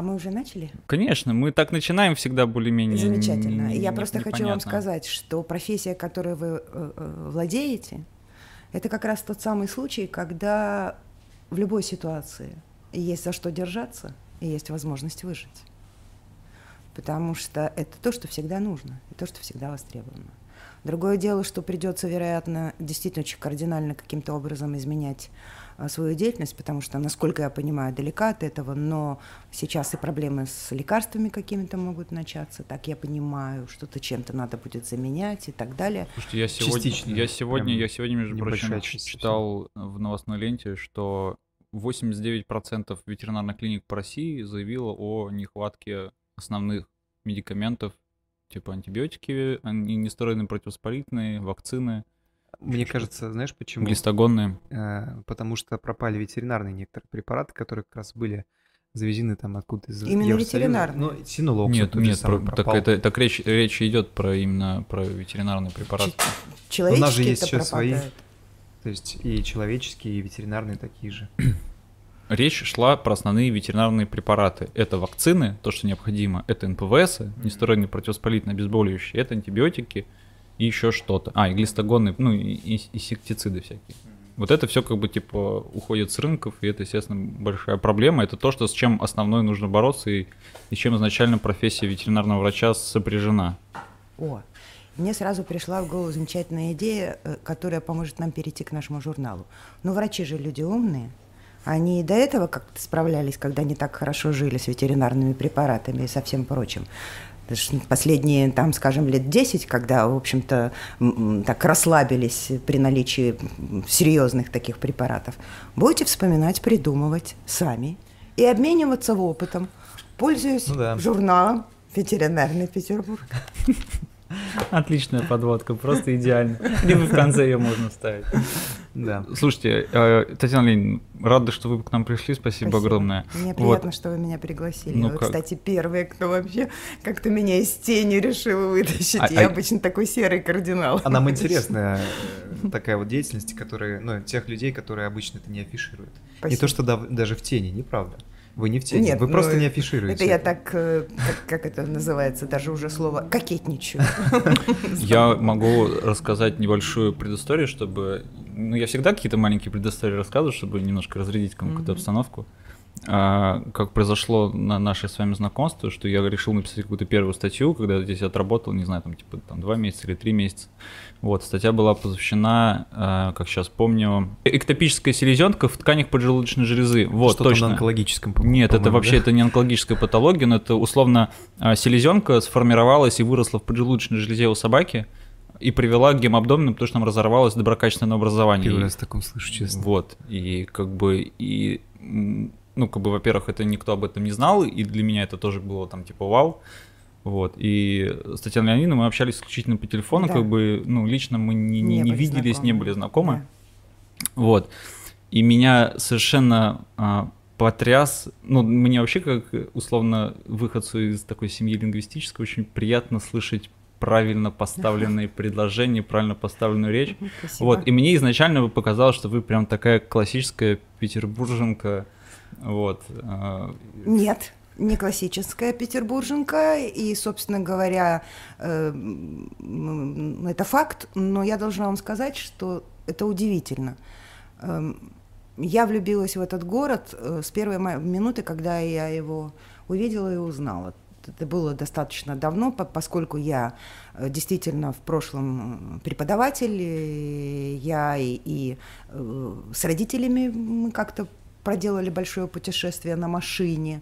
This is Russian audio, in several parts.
А мы уже начали? Конечно, мы так начинаем всегда более-менее. Замечательно. Я просто хочу вам сказать, что профессия, которой вы э, э, владеете, это как раз тот самый случай, когда в любой ситуации есть за что держаться и есть возможность выжить. Потому что это то, что всегда нужно, и то, что всегда востребовано. Другое дело, что придется, вероятно, действительно очень кардинально каким-то образом изменять свою деятельность, потому что, насколько я понимаю, далека от этого, но сейчас и проблемы с лекарствами какими-то могут начаться, так я понимаю, что-то чем-то надо будет заменять и так далее. Слушайте, я сегодня, Частично. я сегодня, я сегодня, между прочим, читал в новостной ленте, что 89% ветеринарных клиник по России заявило о нехватке основных медикаментов типа антибиотики, нестероидные противовоспалительные, вакцины. Мне кажется, знаешь почему? Глистогонные. Э, потому что пропали ветеринарные некоторые препараты, которые как раз были завезены там откуда-то из Именно ветеринарные? Ну, синолокс. Нет, нет, про, так, это, так речь, речь идет про именно про ветеринарные препараты. Человеческие У нас же есть еще свои, то есть и человеческие, и ветеринарные такие же. речь шла про основные ветеринарные препараты. Это вакцины, то, что необходимо, это НПВС, нестероидные противовоспалительные обезболивающие, это антибиотики и еще что-то. А, и глистогонные, ну, и инсектициды всякие. Вот это все как бы типа уходит с рынков, и это, естественно, большая проблема. Это то, что с чем основной нужно бороться и, и чем изначально профессия ветеринарного врача сопряжена. О, мне сразу пришла в голову замечательная идея, э, которая поможет нам перейти к нашему журналу. Ну, врачи же люди умные, они и до этого как-то справлялись, когда не так хорошо жили с ветеринарными препаратами и со всем прочим. Последние, там, скажем, лет 10, когда, в общем-то, так расслабились при наличии серьезных таких препаратов, будете вспоминать, придумывать сами и обмениваться опытом, пользуясь ну, да. журналом «Ветеринарный Петербург». Отличная подводка, просто идеально. Либо в конце ее можно ставить. Да. Слушайте, э, Татьяна Ленин, рада, что вы к нам пришли, спасибо, спасибо. огромное. Мне приятно, вот. что вы меня пригласили. Ну, вы, как... кстати, первые, кто вообще как-то меня из тени решил вытащить. А, Я а... обычно такой серый кардинал. А нам интересная такая вот деятельность, которая, ну, тех людей, которые обычно это не афишируют. Спасибо. Не то, что даже в тени, неправда. Вы не в теме, Нет, вы ну, просто не афишируете. Это я так, э, как, как это называется, даже уже слово кокетничаю. Я могу рассказать небольшую предысторию, чтобы... Ну, я всегда какие-то маленькие предыстории рассказываю, чтобы немножко разрядить какую-то обстановку. А, как произошло на наше с вами знакомство, что я решил написать какую-то первую статью, когда здесь отработал, не знаю, там типа там два месяца или три месяца. Вот, статья была посвящена, э, как сейчас помню, эктопическая селезенка в тканях поджелудочной железы. Вот, Что точно. на онкологическом Нет, это вообще да? это не онкологическая патология, но это условно э, селезенка сформировалась и выросла в поджелудочной железе у собаки и привела к гемоабдомену, потому что там разорвалось доброкачественное образование. Первый раз в таком слышу, честно. Вот, и как бы, и, ну, как бы, во-первых, это никто об этом не знал, и для меня это тоже было там, типа, вау. Вот. И с Татьяной Леонидовной мы общались исключительно по телефону, да. как бы, ну, лично мы не, не, не, не виделись, знакомы. не были знакомы. Да. Вот. И меня совершенно а, потряс, ну, мне вообще, как условно выходцу из такой семьи лингвистической, очень приятно слышать правильно поставленные предложения, правильно поставленную речь. Спасибо. Вот. И мне изначально показалось, что вы прям такая классическая петербурженка. Вот. А, Нет не классическая петербурженка, и, собственно говоря, э, это факт, но я должна вам сказать, что это удивительно. Эм, я влюбилась в этот город э, с первой минуты, когда я его увидела и узнала. Это было достаточно давно, поскольку я э, действительно в прошлом преподаватель, я и, и с родителями мы как-то проделали большое путешествие на машине.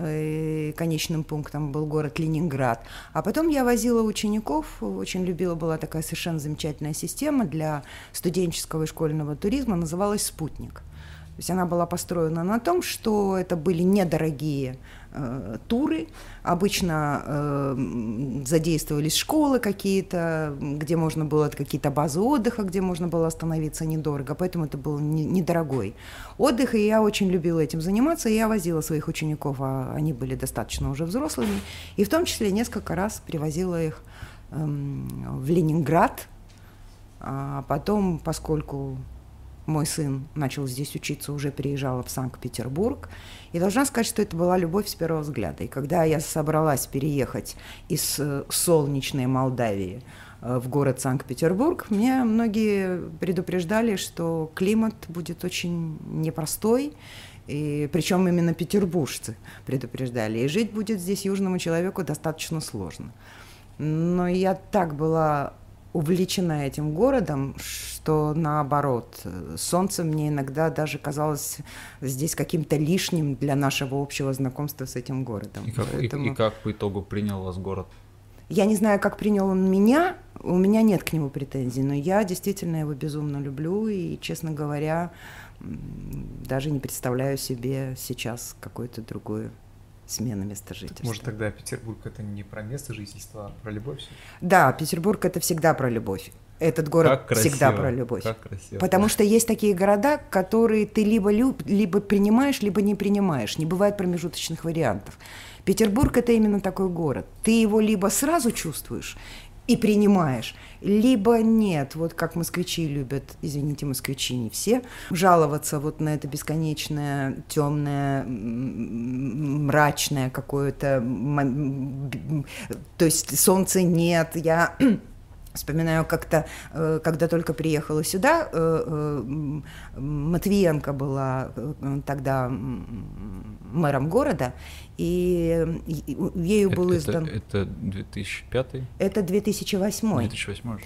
Э, конечным пунктом был город Ленинград. А потом я возила учеников, очень любила, была такая совершенно замечательная система для студенческого и школьного туризма, называлась «Спутник». То есть она была построена на том, что это были недорогие туры. Обычно э, задействовались школы какие-то, где можно было какие-то базы отдыха, где можно было остановиться недорого, поэтому это был не, недорогой отдых, и я очень любила этим заниматься. И я возила своих учеников, а они были достаточно уже взрослыми, и в том числе несколько раз привозила их э, в Ленинград. А потом, поскольку мой сын начал здесь учиться, уже переезжала в Санкт-Петербург. И должна сказать, что это была любовь с первого взгляда. И когда я собралась переехать из э, солнечной Молдавии э, в город Санкт-Петербург, мне многие предупреждали, что климат будет очень непростой, и причем именно петербуржцы предупреждали. И жить будет здесь южному человеку достаточно сложно. Но я так была увлечена этим городом, что наоборот, солнце мне иногда даже казалось здесь каким-то лишним для нашего общего знакомства с этим городом. И как, Поэтому... и, и как по итогу принял вас город? Я не знаю, как принял он меня, у меня нет к нему претензий, но я действительно его безумно люблю, и, честно говоря, даже не представляю себе сейчас какое-то другое смена места жительства. Может, тогда Петербург это не про место жительства, а про любовь? Да, Петербург это всегда про любовь. Этот город как всегда про любовь. Как красиво. Потому что есть такие города, которые ты либо, люб, либо принимаешь, либо не принимаешь. Не бывает промежуточных вариантов. Петербург это именно такой город. Ты его либо сразу чувствуешь, и принимаешь. Либо нет, вот как москвичи любят, извините, москвичи не все, жаловаться вот на это бесконечное, темное, мрачное какое-то, то есть солнца нет, я Вспоминаю как-то, э, когда только приехала сюда, э, э, Матвиенко была тогда мэром города, и ею был это, издан... Это, это 2005? Это 2008. 2008.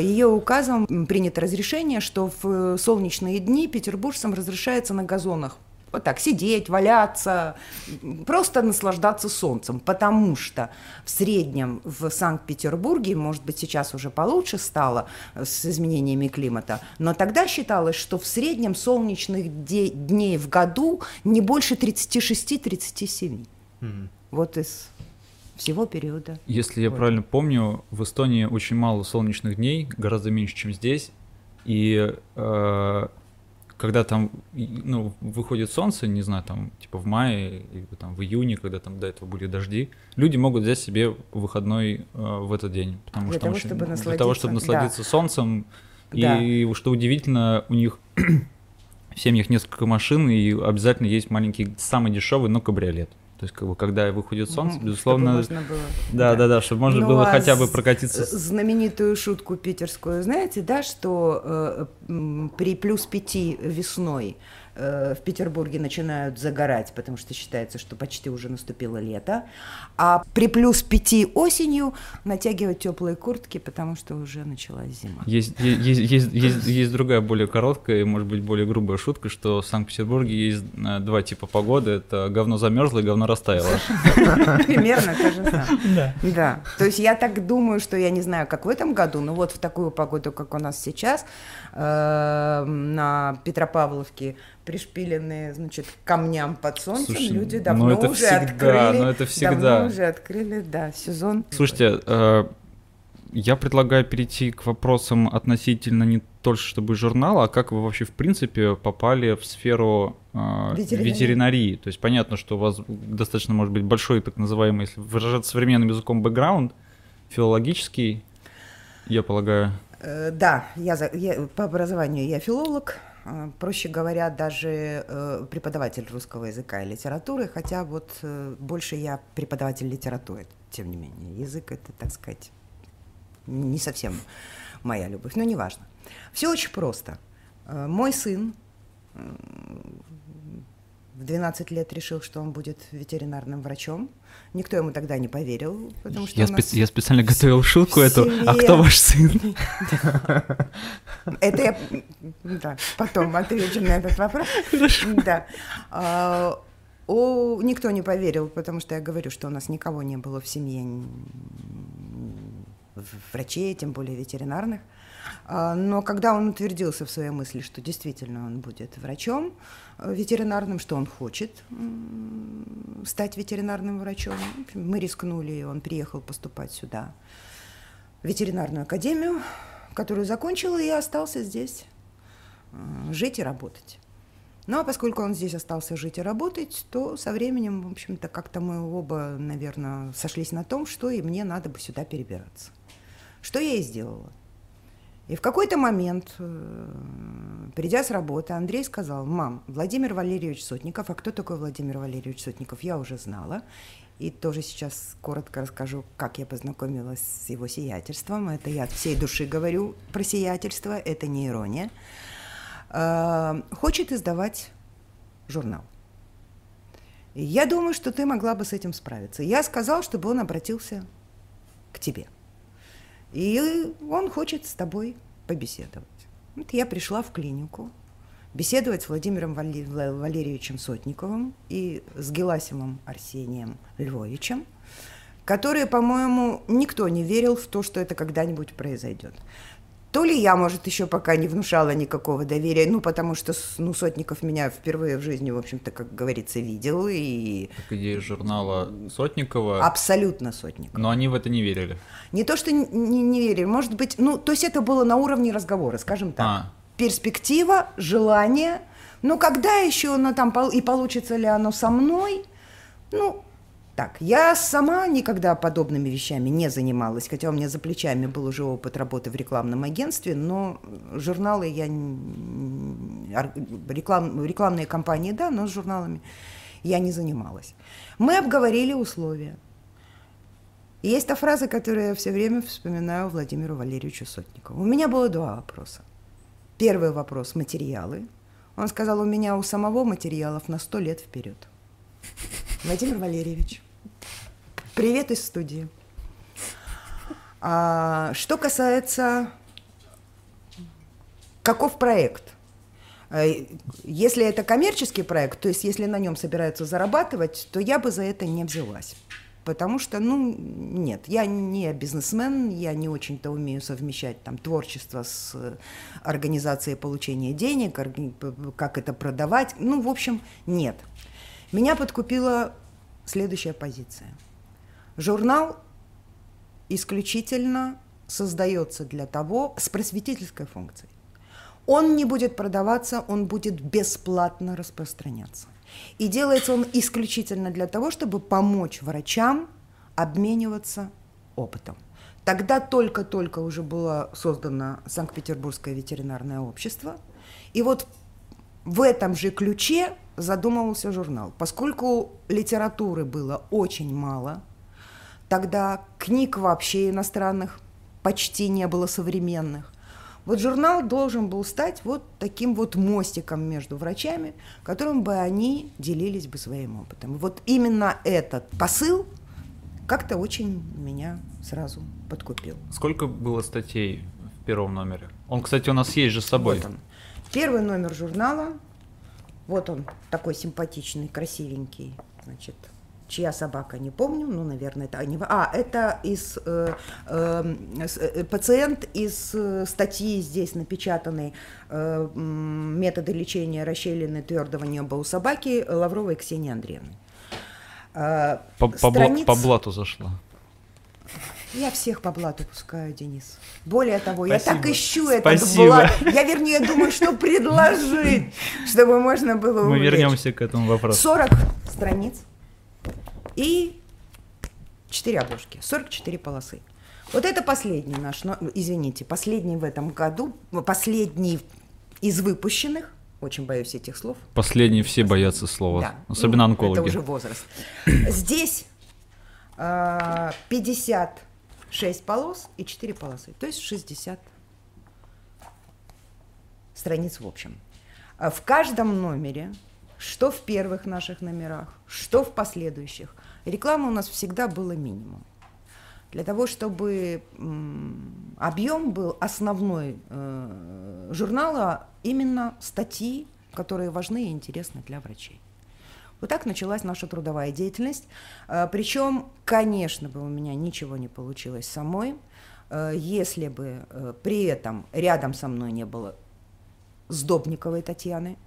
Ее указом принято разрешение, что в солнечные дни петербуржцам разрешается на газонах вот так сидеть, валяться, просто наслаждаться солнцем, потому что в среднем в Санкт-Петербурге, может быть, сейчас уже получше стало с изменениями климата, но тогда считалось, что в среднем солнечных дней в году не больше 36-37. Mm-hmm. Вот из всего периода. Если я правильно помню, в Эстонии очень мало солнечных дней, гораздо меньше, чем здесь. И э, когда там, ну, выходит солнце, не знаю, там, типа в мае или там в июне, когда там до этого были дожди, люди могут взять себе выходной э, в этот день, потому для что того, очень, чтобы для того, чтобы насладиться да. солнцем, да. и что удивительно, у них в семьях несколько машин, и обязательно есть маленький, самый дешевый, но кабриолет. То есть, как бы, когда выходит солнце, безусловно... Чтобы можно было... Да, да, да, чтобы можно ну, было а хотя бы прокатиться. Знаменитую шутку питерскую, знаете, да, что э, при плюс пяти весной Э, в Петербурге начинают загорать, потому что считается, что почти уже наступило лето. А при плюс пяти осенью натягивать теплые куртки, потому что уже началась зима. Есть, есть, есть, есть, есть другая, более короткая и, может быть, более грубая шутка, что в Санкт-Петербурге есть э, два типа погоды. Это говно замерзло и говно растаяло. Примерно то же самое. Да. То есть я так думаю, что я не знаю, как в этом году, но вот в такую погоду, как у нас сейчас, э, на Петропавловке пришпиленные, значит, камням под солнцем, Слушай, люди ну давно это уже всегда, открыли. Ну это всегда. Давно уже открыли, да, сезон. Слушайте, э, я предлагаю перейти к вопросам относительно не только чтобы журнала, а как вы вообще в принципе попали в сферу э, ветеринарии. ветеринарии. То есть понятно, что у вас достаточно может быть большой так называемый, если выражаться современным языком, бэкграунд, филологический, я полагаю. Э, да, я, я по образованию я филолог, проще говоря, даже э, преподаватель русского языка и литературы, хотя вот э, больше я преподаватель литературы, тем не менее. Язык это, так сказать, не совсем моя любовь, но неважно. Все очень просто. Э, мой сын в 12 лет решил, что он будет ветеринарным врачом. Никто ему тогда не поверил, потому что я, спе- я специально готовил шутку эту. А кто ваш сын? Это я да, потом отвечу на этот вопрос. Да. А, о, никто не поверил, потому что я говорю, что у нас никого не было в семье врачей, тем более ветеринарных. А, но когда он утвердился в своей мысли, что действительно он будет врачом э, ветеринарным, что он хочет стать ветеринарным врачом, мы рискнули, и он приехал поступать сюда, в ветеринарную академию, которую закончил, и остался здесь э, жить и работать. Ну а поскольку он здесь остался жить и работать, то со временем, в общем-то, как-то мы оба, наверное, сошлись на том, что и мне надо бы сюда перебираться. Что я и сделала. И в какой-то момент, э, Придя с работы, Андрей сказал, мам, Владимир Валерьевич Сотников, а кто такой Владимир Валерьевич Сотников, я уже знала. И тоже сейчас коротко расскажу, как я познакомилась с его сиятельством. Это я от всей души говорю про сиятельство, это не ирония. А, хочет издавать журнал. Я думаю, что ты могла бы с этим справиться. Я сказал, чтобы он обратился к тебе. И он хочет с тобой побеседовать. Вот я пришла в клинику беседовать с Владимиром Валерьевичем Сотниковым и с Геласимом Арсением Львовичем, которые, по-моему, никто не верил в то, что это когда-нибудь произойдет. То ли я, может, еще пока не внушала никакого доверия, ну, потому что, ну, Сотников меня впервые в жизни, в общем-то, как говорится, видел, и... Так идея журнала Сотникова... Абсолютно Сотникова. Но они в это не верили. Не то, что не, не верили, может быть, ну, то есть это было на уровне разговора, скажем так. А. Перспектива, желание, ну, когда еще оно там, и получится ли оно со мной, ну, так, я сама никогда подобными вещами не занималась, хотя у меня за плечами был уже опыт работы в рекламном агентстве, но журналы я... Реклам, рекламные кампании, да, но с журналами я не занималась. Мы обговорили условия. есть та фраза, которую я все время вспоминаю Владимиру Валерьевичу Сотникову. У меня было два вопроса. Первый вопрос – материалы. Он сказал, у меня у самого материалов на сто лет вперед. Владимир Валерьевич, Привет из студии. А, что касается, каков проект? Э, если это коммерческий проект, то есть если на нем собираются зарабатывать, то я бы за это не взялась. Потому что, ну, нет, я не бизнесмен, я не очень-то умею совмещать там творчество с организацией получения денег, как это продавать. Ну, в общем, нет. Меня подкупила следующая позиция – Журнал исключительно создается для того, с просветительской функцией. Он не будет продаваться, он будет бесплатно распространяться. И делается он исключительно для того, чтобы помочь врачам обмениваться опытом. Тогда только-только уже было создано Санкт-Петербургское ветеринарное общество. И вот в этом же ключе задумывался журнал. Поскольку литературы было очень мало – Тогда книг вообще иностранных почти не было современных. Вот журнал должен был стать вот таким вот мостиком между врачами, которым бы они делились бы своим опытом. Вот именно этот посыл как-то очень меня сразу подкупил. Сколько было статей в первом номере? Он, кстати, у нас есть же с собой. Вот он. Первый номер журнала. Вот он, такой симпатичный, красивенький. Значит, чья собака, не помню, ну, наверное, это не... А, это из... Э, эм, э, пациент из э, статьи здесь напечатанной э, «Методы лечения расщелины твердого неба у собаки» Лавровой Ксении Андреевны. Э, по, страниц... по, по блату зашла. Я всех по блату пускаю, Денис. Более того, Спасибо. я так ищу этот блат. Я, вернее, думаю, что предложить, чтобы можно было Мы вернемся к этому вопросу. 40 страниц и 4 обложки, 44 полосы. Вот это последний наш, ну, извините, последний в этом году, последний из выпущенных, очень боюсь этих слов. Последние все боятся слова, да. особенно ну, онкологи. Это уже возраст. Здесь э, а, 56 полос и 4 полосы, то есть 60 страниц в общем. А в каждом номере, что в первых наших номерах, что в последующих – Рекламы у нас всегда было минимум. Для того, чтобы объем был основной э, журнала именно статьи, которые важны и интересны для врачей. Вот так началась наша трудовая деятельность. Э, причем, конечно бы у меня ничего не получилось самой, э, если бы при этом рядом со мной не было Сдобниковой Татьяны,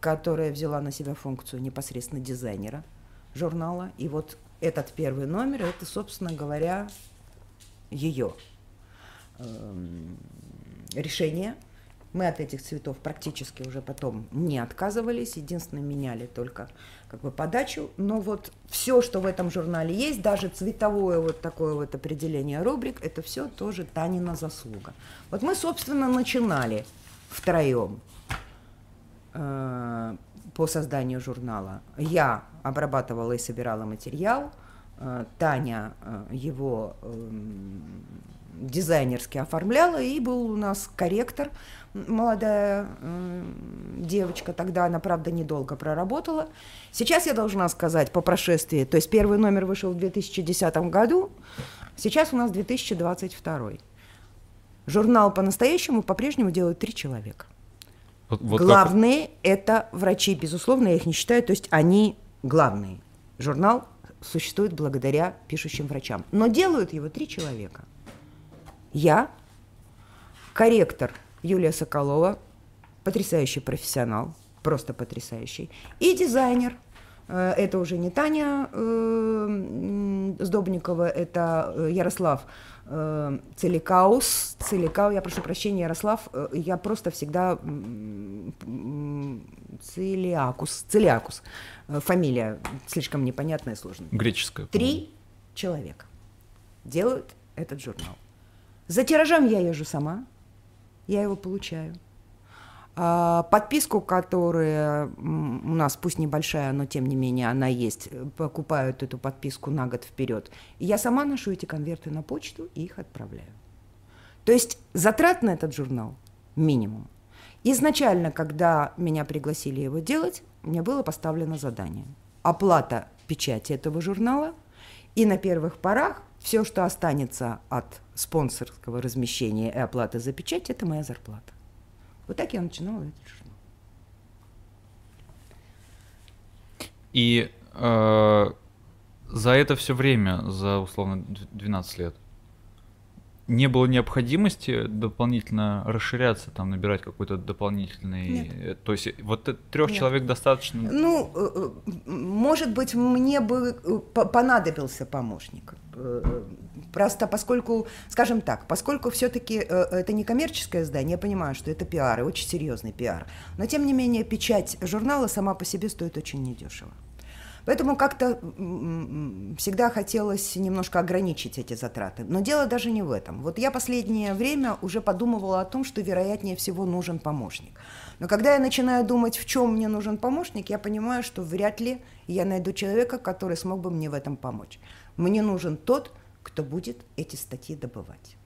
которая взяла на себя функцию непосредственно дизайнера – журнала. И вот этот первый номер, это, собственно говоря, ее эм, решение. Мы от этих цветов практически уже потом не отказывались, единственное, меняли только как бы подачу. Но вот все, что в этом журнале есть, даже цветовое вот такое вот определение рубрик, это все тоже Танина заслуга. Вот мы, собственно, начинали втроем. По созданию журнала. Я обрабатывала и собирала материал, э, Таня э, его эм, дизайнерски оформляла, и был у нас корректор, молодая э, девочка, тогда она, правда, недолго проработала. Сейчас я должна сказать по прошествии, то есть первый номер вышел в 2010 году, сейчас у нас 2022. Журнал по-настоящему по-прежнему делают три человека. Вот, вот главные как... это врачи, безусловно, я их не считаю, то есть они главные. Журнал существует благодаря пишущим врачам. Но делают его три человека. Я, корректор Юлия Соколова, потрясающий профессионал, просто потрясающий, и дизайнер – это уже не Таня э, Сдобникова, это э, Ярослав э, Целикаус. Целикау, я прошу прощения, Ярослав, э, я просто всегда Целиакус, Целиакус. Э, фамилия слишком непонятная и сложная. Греческая. Три человека делают этот журнал. За тиражом я езжу сама, я его получаю – подписку, которая у нас, пусть небольшая, но тем не менее она есть, покупают эту подписку на год вперед. Я сама ношу эти конверты на почту и их отправляю. То есть затрат на этот журнал минимум. Изначально, когда меня пригласили его делать, мне было поставлено задание. Оплата печати этого журнала, и на первых порах все, что останется от спонсорского размещения и оплаты за печать, это моя зарплата. Вот так я начинала этот журнал. И э, за это все время, за условно 12 лет, не было необходимости дополнительно расширяться, там набирать какой-то дополнительный. Нет. Э, то есть вот трех человек достаточно. Ну, э, э, может быть, мне бы понадобился помощник. Просто поскольку, скажем так, поскольку все-таки это не коммерческое издание, я понимаю, что это пиар, и очень серьезный пиар. Но тем не менее, печать журнала сама по себе стоит очень недешево. Поэтому как-то всегда хотелось немножко ограничить эти затраты. Но дело даже не в этом. Вот я последнее время уже подумывала о том, что вероятнее всего нужен помощник. Но когда я начинаю думать, в чем мне нужен помощник, я понимаю, что вряд ли я найду человека, который смог бы мне в этом помочь. Мне нужен тот, кто будет эти статьи добывать.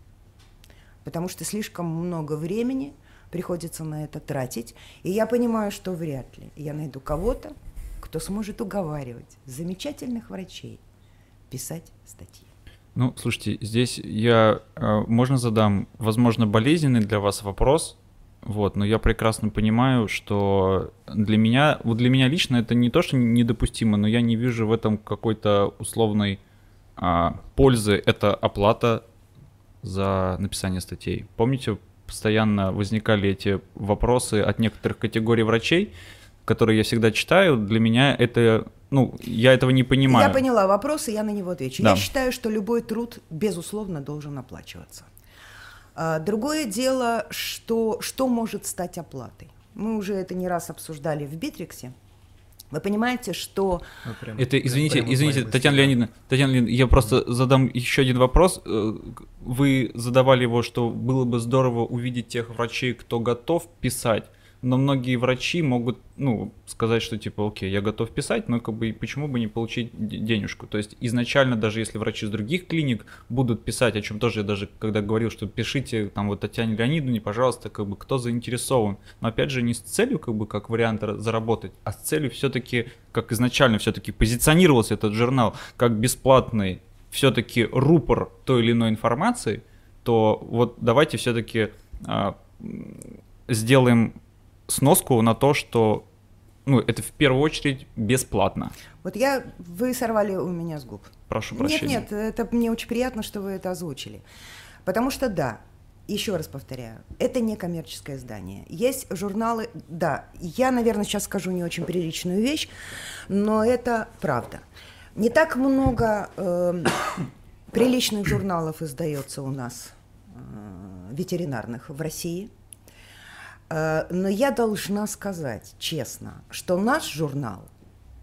Потому что слишком много времени приходится на это тратить. И я понимаю, что вряд ли я найду кого-то, кто сможет уговаривать замечательных врачей писать статьи. Ну, слушайте, здесь я, э, можно задам, возможно, болезненный для вас вопрос, вот, но я прекрасно понимаю, что для меня, вот для меня лично это не то, что недопустимо, но я не вижу в этом какой-то условной а, пользы. Это оплата за написание статей. Помните, постоянно возникали эти вопросы от некоторых категорий врачей, которые я всегда читаю, для меня это, ну, я этого не понимаю. Я поняла вопрос, и я на него отвечу. Да. Я считаю, что любой труд, безусловно, должен оплачиваться. А, другое дело, что, что может стать оплатой. Мы уже это не раз обсуждали в Битриксе. Вы понимаете, что... прям, это, извините, извините, Татьяна Леонидовна, Татьяна Леонидовна, я просто задам еще один вопрос. Э, вы задавали его, что было бы здорово увидеть тех врачей, кто готов писать но многие врачи могут, ну, сказать, что типа, окей, я готов писать, но как бы почему бы не получить денежку? То есть изначально, даже если врачи из других клиник будут писать, о чем тоже я даже когда говорил, что пишите там вот Татьяне Леонидовне, пожалуйста, как бы кто заинтересован. Но опять же не с целью как бы как вариант заработать, а с целью все-таки, как изначально все-таки позиционировался этот журнал как бесплатный все-таки рупор той или иной информации, то вот давайте все-таки а, сделаем сноску на то, что ну, это в первую очередь бесплатно. Вот я, вы сорвали у меня с губ. Прошу прощения. Нет, нет, это мне очень приятно, что вы это озвучили. Потому что да, еще раз повторяю, это не коммерческое издание. Есть журналы, да, я, наверное, сейчас скажу не очень приличную вещь, но это правда. Не так много э, приличных журналов издается у нас э, ветеринарных в России – но я должна сказать честно, что наш журнал,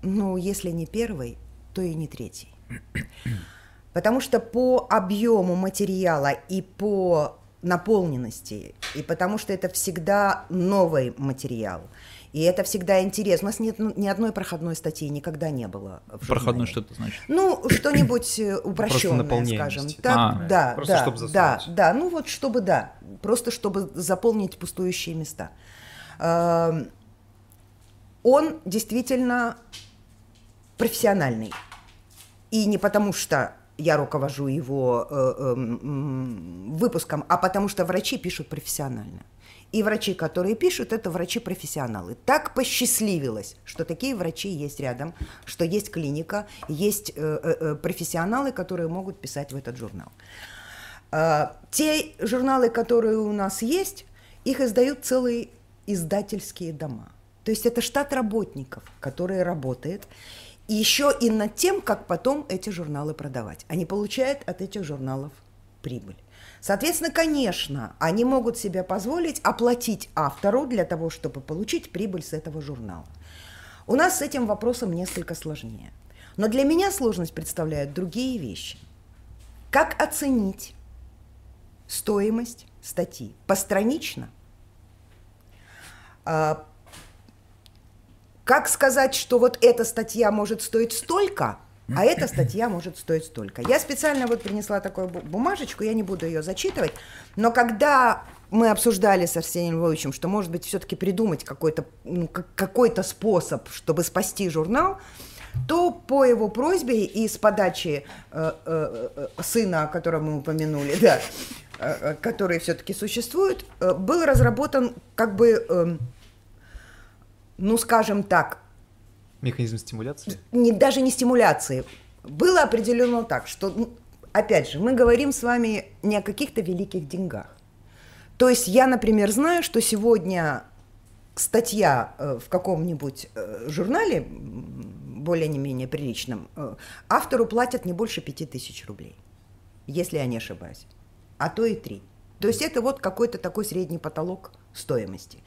ну, если не первый, то и не третий. Потому что по объему материала и по наполненности, и потому что это всегда новый материал. И это всегда интересно. У нас нет ни одной проходной статьи никогда не было. В проходной что это значит? Ну, что-нибудь э, упрощенное, скажем. Так, а, да, просто да, чтобы да, да. Ну вот чтобы да, просто чтобы заполнить пустующие места. Эм, он действительно профессиональный. И не потому что я руковожу его э, э, выпуском, а потому что врачи пишут профессионально. И врачи, которые пишут, это врачи-профессионалы. Так посчастливилось, что такие врачи есть рядом, что есть клиника, есть э, э, э профессионалы, которые могут писать в этот журнал. Э, те журналы, которые у нас есть, их издают целые издательские дома. То есть это штат работников, который работает, еще и над тем, как потом эти журналы продавать. Они получают от этих журналов прибыль. Соответственно, конечно, они могут себе позволить оплатить автору для того, чтобы получить прибыль с этого журнала. У нас с этим вопросом несколько сложнее. Но для меня сложность представляют другие вещи. Как оценить стоимость статьи? Постранично? А, как сказать, что вот эта статья может стоить столько, а эта статья может стоить столько. Я специально вот принесла такую бумажечку, я не буду ее зачитывать, но когда мы обсуждали с Арсением Львовичем, что, может быть, все-таки придумать какой-то ну, какой способ, чтобы спасти журнал, то по его просьбе и с подачи э, э, э сына, о котором мы упомянули, да, э, э который все-таки существует, э, был разработан как бы э, ну, скажем так... Механизм стимуляции? Не, даже не стимуляции. Было определено так, что, ну, опять же, мы говорим с вами не о каких-то великих деньгах. То есть я, например, знаю, что сегодня статья э, в каком-нибудь э, журнале, более-менее приличном, э, автору платят не больше пяти тысяч рублей, если я не ошибаюсь, а то и три. То есть это вот какой-то такой средний потолок стоимости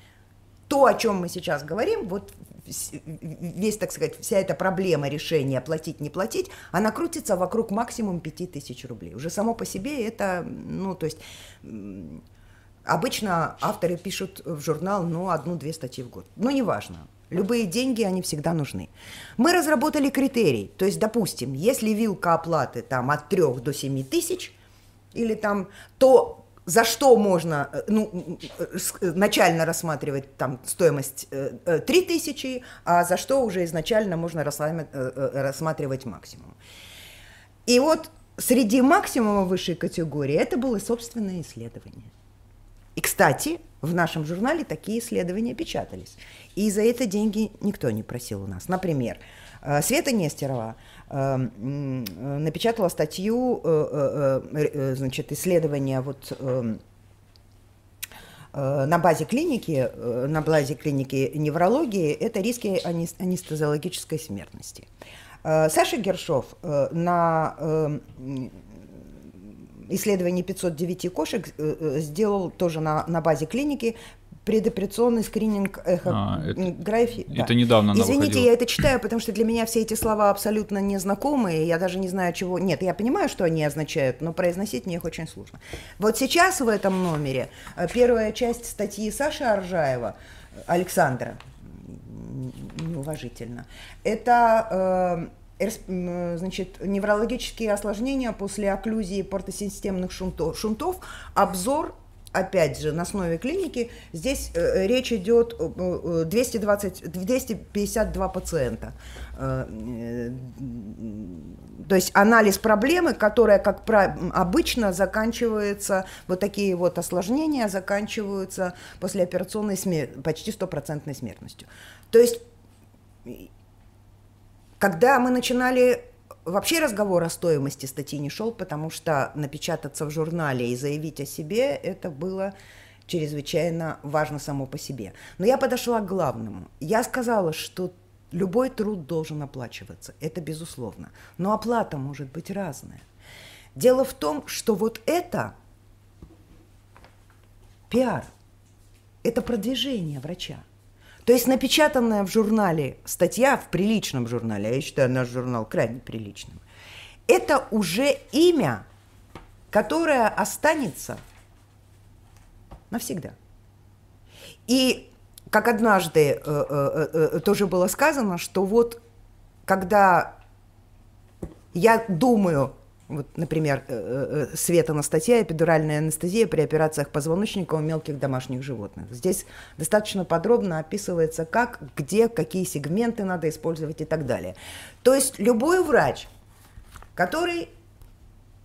то, о чем мы сейчас говорим, вот весь, так сказать, вся эта проблема решения платить, не платить, она крутится вокруг максимум 5000 рублей. Уже само по себе это, ну, то есть обычно авторы пишут в журнал, ну, одну-две статьи в год. Но неважно. Любые деньги, они всегда нужны. Мы разработали критерий. То есть, допустим, если вилка оплаты там от 3 до 7 тысяч, или там, то за что можно э, ну, э, э, начально рассматривать там стоимость 3000, а за что уже изначально можно рассматривать максимум. И вот среди максимума высшей категории это было собственное исследование. И, кстати, в нашем журнале такие исследования печатались. И за это деньги никто не просил у нас. Например, Света Нестерова – напечатала статью, э, э, э, значит, исследования вот эм, на базе клиники, на базе клиники неврологии, это риски анестезиологической смертности. Саша Гершов на эм, исследовании 509 кошек сделал тоже на, на базе клиники предоперационный скрининг эхографии. А, это, да. недавно Извините, выходила. я это читаю, потому что для меня все эти слова абсолютно незнакомые, я даже не знаю, чего... Нет, я понимаю, что они означают, но произносить мне их очень сложно. Вот сейчас в этом номере э, первая часть статьи Саши Аржаева, Александра, неуважительно, это... Э, значит, неврологические осложнения после окклюзии портосистемных шунтов, шунтов обзор опять же, на основе клиники, здесь э, речь идет э, 220, 252 пациента. Э, э, то есть анализ проблемы, которая, как про, обычно, заканчивается, вот такие вот осложнения заканчиваются послеоперационной смер почти стопроцентной смертностью. То есть, когда мы начинали Вообще разговор о стоимости статьи не шел, потому что напечататься в журнале и заявить о себе это было чрезвычайно важно само по себе. Но я подошла к главному. Я сказала, что любой труд должен оплачиваться, это безусловно. Но оплата может быть разная. Дело в том, что вот это пиар, это продвижение врача. То есть напечатанная в журнале статья, в приличном журнале, а я считаю наш журнал крайне приличным, это уже имя, которое останется навсегда. И как однажды э, э, э, тоже было сказано, что вот когда я думаю, вот, например, Света на статье «Эпидуральная анестезия при операциях позвоночника у мелких домашних животных». Здесь достаточно подробно описывается, как, где, какие сегменты надо использовать и так далее. То есть любой врач, который,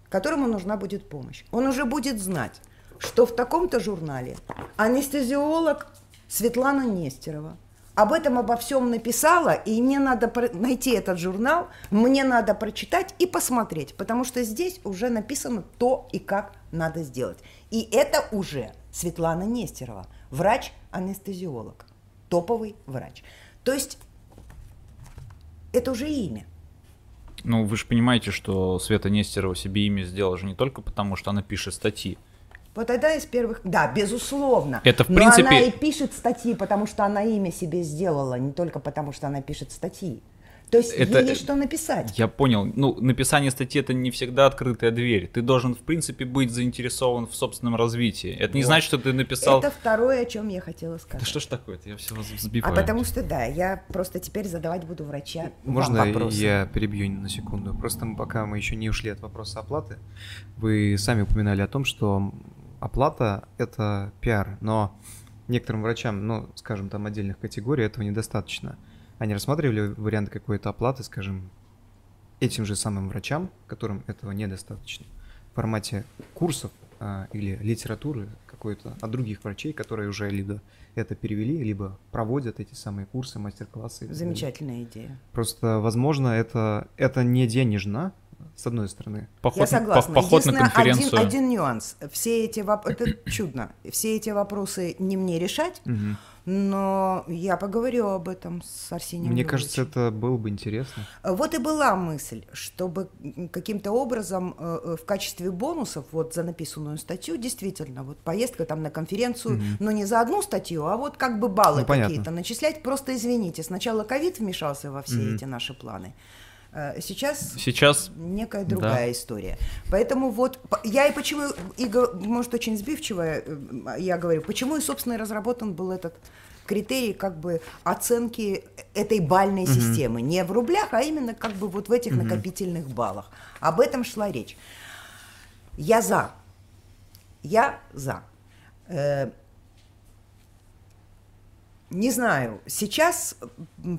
которому нужна будет помощь, он уже будет знать, что в таком-то журнале анестезиолог Светлана Нестерова об этом обо всем написала, и мне надо найти этот журнал, мне надо прочитать и посмотреть, потому что здесь уже написано то и как надо сделать. И это уже Светлана Нестерова, врач-анестезиолог, топовый врач. То есть это уже имя. Ну, вы же понимаете, что Света Нестерова себе имя сделала же не только потому, что она пишет статьи. Вот это из первых, да, безусловно. Это в принципе. Но она и пишет статьи, потому что она имя себе сделала, не только потому что она пишет статьи. То есть это, ей есть что написать. Я понял. Ну, написание статьи это не всегда открытая дверь. Ты должен, в принципе, быть заинтересован в собственном развитии. Это не вот. значит, что ты написал. Это второе, о чем я хотела сказать. Да что ж такое-то? Я все взбиваю. А потому что да, я просто теперь задавать буду врача. Можно я перебью на секунду? Просто пока мы еще не ушли от вопроса оплаты, вы сами упоминали о том, что оплата – это пиар, но некоторым врачам, ну, скажем, там отдельных категорий этого недостаточно. Они рассматривали варианты какой-то оплаты, скажем, этим же самым врачам, которым этого недостаточно, в формате курсов а, или литературы какой-то от других врачей, которые уже либо это перевели, либо проводят эти самые курсы, мастер-классы. Замечательная идея. Просто, возможно, это, это не денежно, с одной стороны. Поход, Я согласна. По, поход на конференцию. Один, один нюанс. Все эти вопросы, это чудно. Все эти вопросы не мне решать, угу. но я поговорю об этом с Арсением. Мне кажется, это было бы интересно. Вот и была мысль, чтобы каким-то образом э, э, в качестве бонусов вот за написанную статью действительно вот поездка там на конференцию, угу. но не за одну статью, а вот как бы баллы ну, какие-то начислять. Просто извините, сначала ковид вмешался во все угу. эти наши планы. Э, сейчас, Сейчас некая другая да. история. Поэтому вот я и почему, и, может, очень сбивчиво э, я говорю, почему и, собственно, и разработан был этот критерий как бы оценки этой бальной угу. системы. Не в рублях, а именно как бы вот в этих угу. накопительных баллах. Об этом шла речь. Я за. Я за. Не знаю, сейчас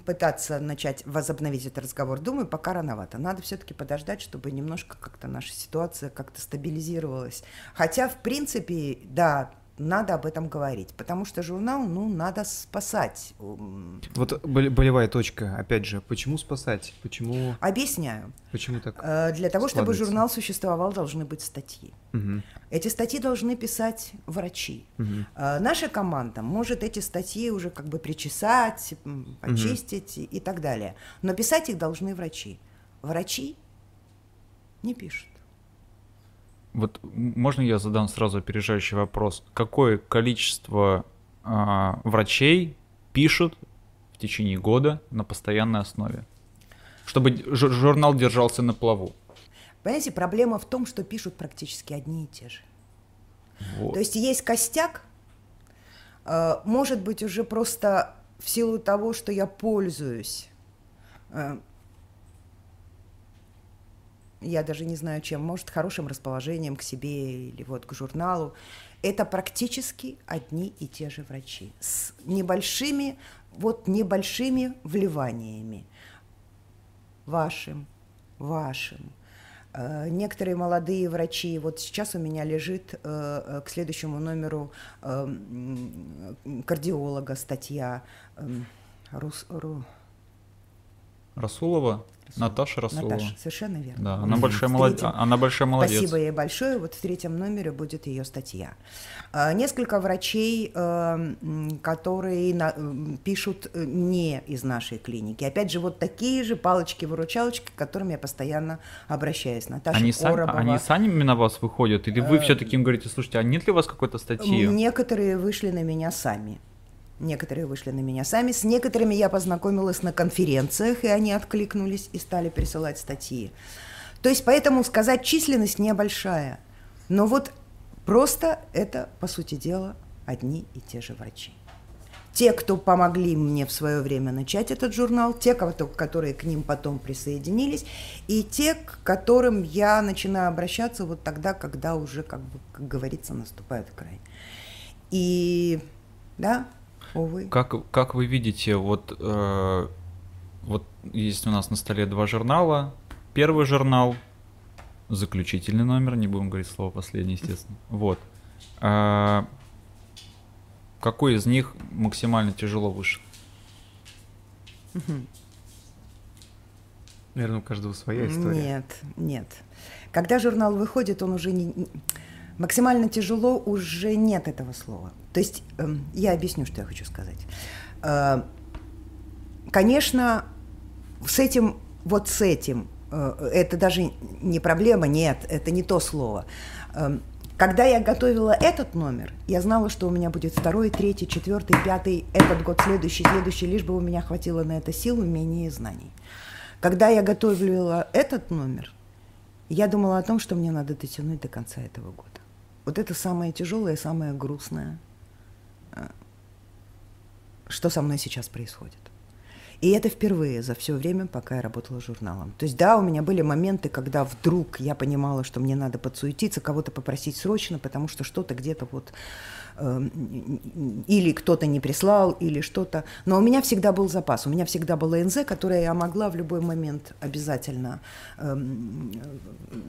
пытаться начать возобновить этот разговор, думаю, пока рановато. Надо все-таки подождать, чтобы немножко как-то наша ситуация как-то стабилизировалась. Хотя, в принципе, да, надо об этом говорить, потому что журнал, ну, надо спасать. Вот болевая точка, опять же, почему спасать? Почему? Объясняю. Почему так? Э, для того, чтобы журнал существовал, должны быть статьи. Угу. Эти статьи должны писать врачи. Угу. Наша команда может эти статьи уже как бы причесать, почистить угу. и так далее. Но писать их должны врачи. Врачи не пишут. Вот можно я задам сразу опережающий вопрос? Какое количество э, врачей пишут в течение года на постоянной основе? Чтобы журнал держался на плаву. Понимаете, проблема в том, что пишут практически одни и те же. Вот. То есть есть костяк, э, может быть, уже просто в силу того, что я пользуюсь э, я даже не знаю чем, может, хорошим расположением к себе или вот к журналу. Это практически одни и те же врачи с небольшими, вот небольшими вливаниями. Вашим, вашим. Э, некоторые молодые врачи, вот сейчас у меня лежит э, э, к следующему номеру кардиолога статья Рус, Ру... Расулова? Наташа Расулова. Наташа, совершенно верно. Да, она большая, молод... она большая молодец. Спасибо ей большое. Вот в третьем номере будет ее статья. А, несколько врачей, э, которые пишут э, не из нашей клиники. Опять же, вот такие же палочки-выручалочки, к которым я постоянно обращаюсь. Наташа они Коробова. Сами, они сами на вас выходят? Или вы э, все-таки им говорите, слушайте, а нет ли у вас какой-то статьи? Некоторые вышли на меня сами. Некоторые вышли на меня сами, с некоторыми я познакомилась на конференциях, и они откликнулись и стали присылать статьи. То есть поэтому сказать численность небольшая, но вот просто это, по сути дела, одни и те же врачи. Те, кто помогли мне в свое время начать этот журнал, те, которые к ним потом присоединились, и те, к которым я начинаю обращаться вот тогда, когда уже, как, бы, как говорится, наступает край. И да, увы. Как, как вы видите, вот, э, вот есть у нас на столе два журнала. Первый журнал, заключительный номер, не будем говорить слово последний, естественно. Вот. А, какой из них максимально тяжело вышел? Наверное, у каждого своя история. Нет, нет. Когда журнал выходит, он уже не... Максимально тяжело уже нет этого слова. То есть э, я объясню, что я хочу сказать. Э, конечно, с этим, вот с этим, э, это даже не проблема, нет, это не то слово. Э, когда я готовила этот номер, я знала, что у меня будет второй, третий, четвертый, пятый, этот год, следующий, следующий, лишь бы у меня хватило на это сил, умения и знаний. Когда я готовила этот номер, я думала о том, что мне надо дотянуть до конца этого года. Вот это самое тяжелое, самое грустное, что со мной сейчас происходит. И это впервые за все время, пока я работала журналом. То есть, да, у меня были моменты, когда вдруг я понимала, что мне надо подсуетиться, кого-то попросить срочно, потому что что-то где-то вот э, или кто-то не прислал, или что-то. Но у меня всегда был запас, у меня всегда была НЗ, которое я могла в любой момент обязательно э,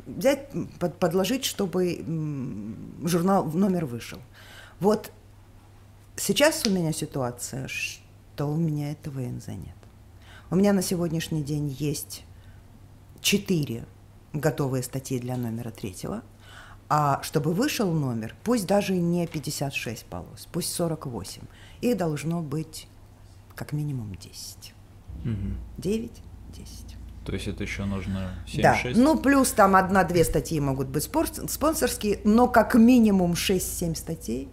взять, под, подложить, чтобы э, журнал номер вышел. Вот сейчас у меня ситуация, что у меня этого НЗ нет. У меня на сегодняшний день есть четыре готовые статьи для номера третьего. А чтобы вышел номер, пусть даже не 56 полос, пусть 48, их должно быть как минимум 10. Угу. 9, 10. То есть это еще нужно 7-6? Да, ну плюс там одна-две статьи могут быть спонсорские, но как минимум 6-7 статей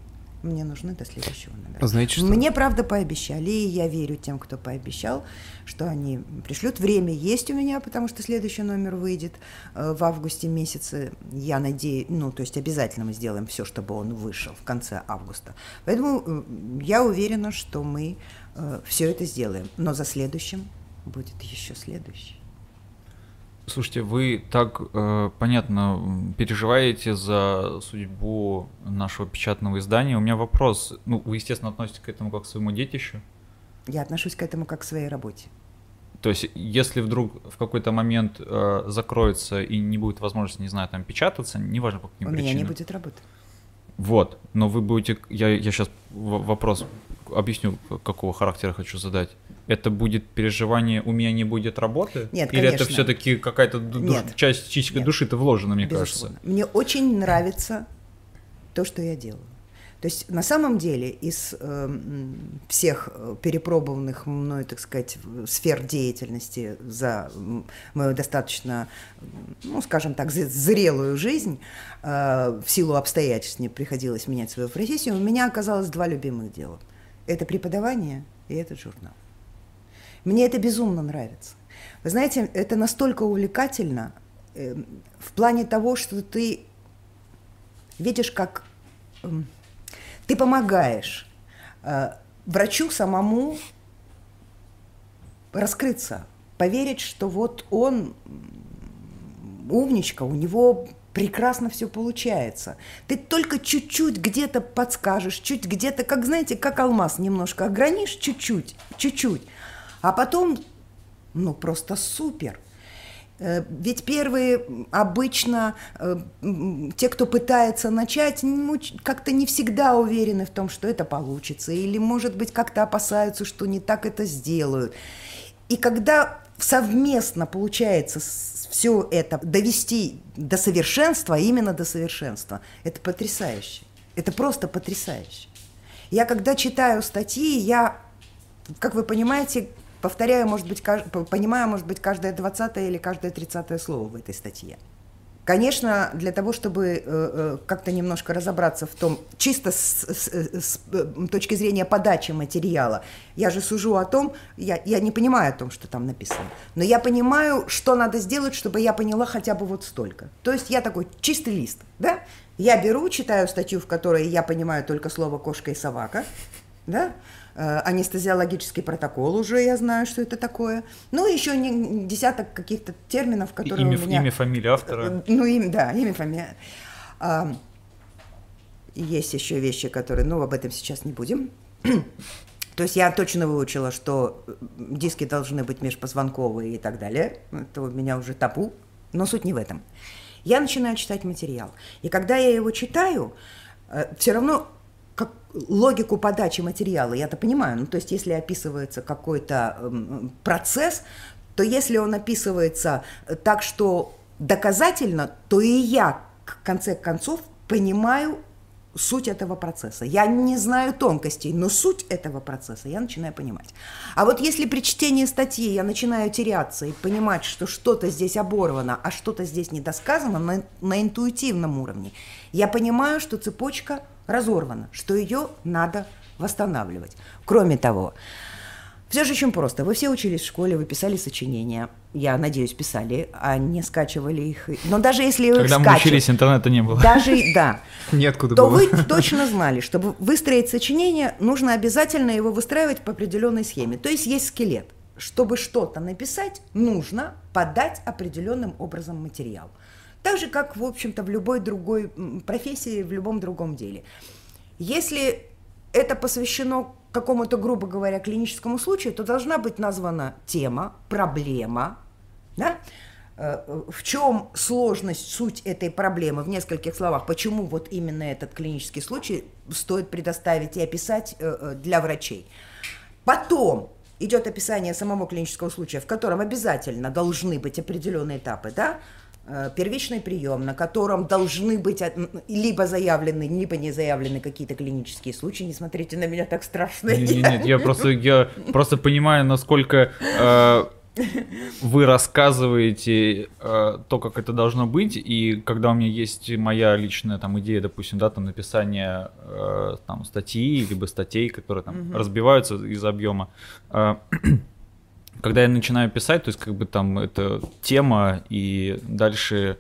мне нужны до следующего номера. Знаете, что? Мне, правда, пообещали, и я верю тем, кто пообещал, что они пришлют. Время есть у меня, потому что следующий номер выйдет э, в августе месяце. Я надеюсь, ну, то есть обязательно мы сделаем все, чтобы он вышел в конце августа. Поэтому э, я уверена, что мы э, все это сделаем. Но за следующим будет еще следующий. Слушайте, вы так э, понятно переживаете за судьбу нашего печатного издания. У меня вопрос. Ну, вы, естественно, относитесь к этому как к своему детищу? Я отношусь к этому как к своей работе. То есть, если вдруг в какой-то момент э, закроется и не будет возможности, не знаю, там печататься, неважно по каким У причинам. меня не будет работы. Вот, но вы будете, я, я сейчас вопрос объясню, какого характера хочу задать. Это будет переживание, у меня не будет работы? Нет, Или конечно. это все-таки какая-то душ, часть частичка души-то вложена, мне Безусловно. кажется? Мне очень нравится то, что я делаю. То есть на самом деле из э, всех перепробованных мной, так сказать, сфер деятельности за мою достаточно, ну, скажем так, зрелую жизнь, э, в силу обстоятельств мне приходилось менять свою профессию, у меня оказалось два любимых дела. Это преподавание и этот журнал. Мне это безумно нравится. Вы знаете, это настолько увлекательно э, в плане того, что ты видишь, как... Э, ты помогаешь э, врачу самому раскрыться, поверить, что вот он умничка, у него прекрасно все получается. Ты только чуть-чуть где-то подскажешь, чуть где-то, как знаете, как алмаз немножко огранишь, чуть-чуть, чуть-чуть, а потом, ну просто супер. Э, ведь первые обычно э, те, кто пытается начать, ну, как-то не всегда уверены в том, что это получится, или, может быть, как-то опасаются, что не так это сделают. И когда совместно получается все это довести до совершенства, именно до совершенства, это потрясающе. Это просто потрясающе. Я когда читаю статьи, я, как вы понимаете, повторяю, может быть, понимаю, может быть, каждое двадцатое или каждое тридцатое слово в этой статье. Конечно, для того, чтобы э, э, как-то немножко разобраться в том, чисто с, с, с э, точки зрения подачи материала, я же сужу о том, я, я не понимаю о том, что там написано, но я понимаю, что надо сделать, чтобы я поняла хотя бы вот столько. То есть я такой чистый лист, да? Я беру, читаю статью, в которой я понимаю только слово «кошка» и «собака», да? Э, анестезиологический протокол уже, я знаю, что это такое. Ну, еще не, десяток каких-то терминов, которые имя, у меня... Имя, фамилия автора. Э, ну, имя, да, имя, фамилия. А, есть еще вещи, которые... Ну, об этом сейчас не будем. То есть я точно выучила, что диски должны быть межпозвонковые и так далее. Это у меня уже табу, но суть не в этом. Я начинаю читать материал. И когда я его читаю, э, все равно логику подачи материала, я-то понимаю, ну то есть если описывается какой-то э, процесс, то если он описывается так, что доказательно, то и я в конце концов понимаю суть этого процесса. Я не знаю тонкостей, но суть этого процесса я начинаю понимать. А вот если при чтении статьи я начинаю теряться и понимать, что что-то здесь оборвано, а что-то здесь недосказано на, на интуитивном уровне, я понимаю, что цепочка разорвана, что ее надо восстанавливать. Кроме того, все же очень просто. Вы все учились в школе, вы писали сочинения. Я надеюсь, писали, а не скачивали их. Но даже если Когда их мы учились, интернета не было. Даже, да. Неоткуда то было. вы точно знали, чтобы выстроить сочинение, нужно обязательно его выстраивать по определенной схеме. То есть есть скелет. Чтобы что-то написать, нужно подать определенным образом материал. Так же, как, в общем-то, в любой другой профессии, в любом другом деле. Если это посвящено какому-то, грубо говоря, клиническому случаю, то должна быть названа тема, проблема, да? Э, в чем сложность, суть этой проблемы в нескольких словах, почему вот именно этот клинический случай стоит предоставить и описать э, э, для врачей. Потом идет описание самого клинического случая, в котором обязательно должны быть определенные этапы, да, первичный прием, на котором должны быть либо заявлены, либо не заявлены какие-то клинические случаи. Не смотрите на меня так страшно. Нет, нет, нет я просто, я просто понимаю, насколько э, вы рассказываете э, то, как это должно быть, и когда у меня есть моя личная там идея, допустим, да, там написание э, там статьи либо статей, которые там угу. разбиваются из объема. Э, когда я начинаю писать, то есть как бы там это тема, и дальше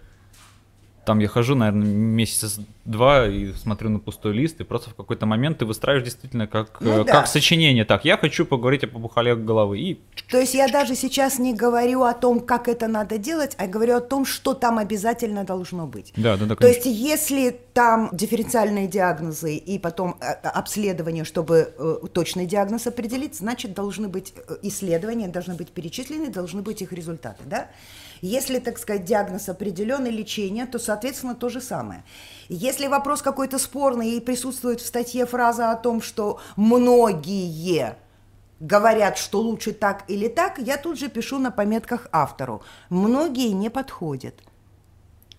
там я хожу, наверное, месяца два и смотрю на пустой лист, и просто в какой-то момент ты выстраиваешь действительно как, ну, э, да. как сочинение. Так, я хочу поговорить о побухале головы. И... То есть я даже сейчас не говорю о том, как это надо делать, а говорю о том, что там обязательно должно быть. Да, да, да. То есть если там дифференциальные диагнозы и потом э, э, обследование, чтобы точный диагноз определить, значит, должны быть исследования, должны быть перечислены, должны быть их результаты, да? Если, так сказать, диагноз определенный, лечение, то, соответственно, то же самое. Если вопрос какой-то спорный и присутствует в статье фраза о том, что многие говорят, что лучше так или так, я тут же пишу на пометках автору. Многие не подходят.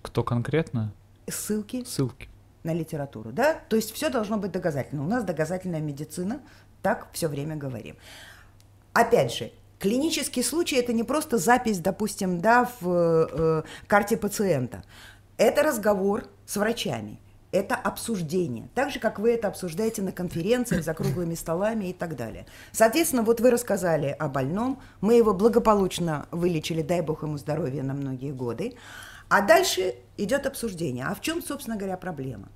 Кто конкретно? Ссылки. Ссылки. На литературу, да? То есть все должно быть доказательно. У нас доказательная медицина, так все время говорим. Опять же, Клинический случай – это не просто запись, допустим, да, в э, карте пациента. Это разговор с врачами, это обсуждение, так же, как вы это обсуждаете на конференциях, за круглыми столами и так далее. Соответственно, вот вы рассказали о больном, мы его благополучно вылечили, дай бог ему здоровья на многие годы, а дальше идет обсуждение. А в чем, собственно говоря, проблема?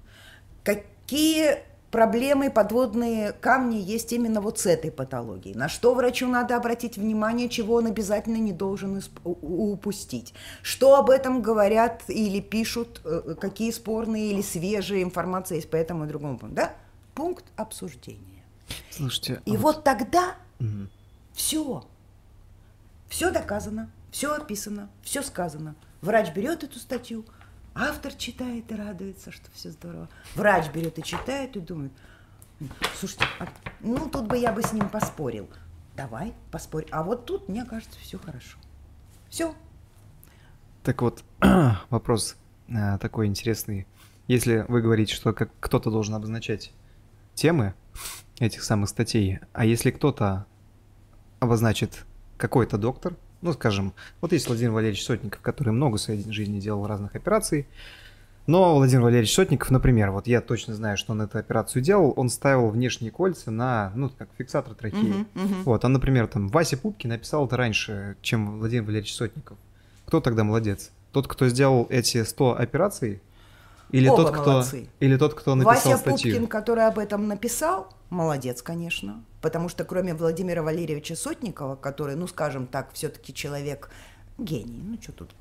Какие проблемы, подводные камни есть именно вот с этой патологией. На что врачу надо обратить внимание, чего он обязательно не должен упустить. Что об этом говорят или пишут, э, какие спорные или свежие информации есть по этому и другому пункту. Да? Пункт обсуждения. Слушайте. И а вот... вот тогда угу. все. Все доказано, все описано, все сказано. Врач берет эту статью, Автор читает и радуется, что все здорово. Врач берет и читает и думает, слушайте, а, ну тут бы я бы с ним поспорил. Давай, поспорь. А вот тут, мне кажется, все хорошо. Все. Так вот, вопрос а, такой интересный. Если вы говорите, что как кто-то должен обозначать темы этих самых статей, а если кто-то обозначит какой-то доктор, ну, скажем, вот есть Владимир Валерьевич Сотников, который много в своей жизни делал разных операций, но Владимир Валерьевич Сотников, например, вот я точно знаю, что он эту операцию делал, он ставил внешние кольца на, ну, как фиксатор трахеи. Uh-huh, uh-huh. Вот, а, например, там, Вася Пупки написал это раньше, чем Владимир Валерьевич Сотников. Кто тогда молодец? Тот, кто сделал эти 100 операций, или Оба тот, кто, молодцы. или тот, кто написал Вася статью? Пупкин, который об этом написал, молодец, конечно. Потому что кроме Владимира Валерьевича Сотникова, который, ну, скажем так, все-таки человек гений, ну, что тут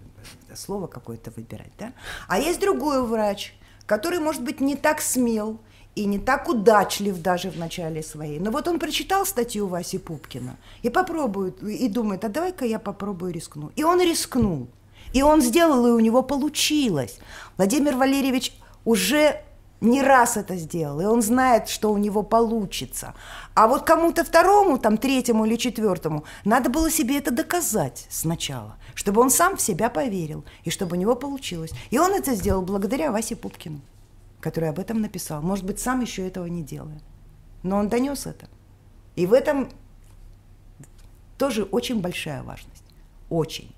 слово какое-то выбирать, да? А есть другой врач, который, может быть, не так смел и не так удачлив даже в начале своей. Но вот он прочитал статью Васи Пупкина и попробует, и думает, а давай-ка я попробую рискну. И он рискнул. И он сделал, и у него получилось. Владимир Валерьевич уже не раз это сделал, и он знает, что у него получится. А вот кому-то второму, там, третьему или четвертому, надо было себе это доказать сначала, чтобы он сам в себя поверил, и чтобы у него получилось. И он это сделал благодаря Васе Пупкину, который об этом написал. Может быть, сам еще этого не делает. Но он донес это. И в этом тоже очень большая важность. Очень.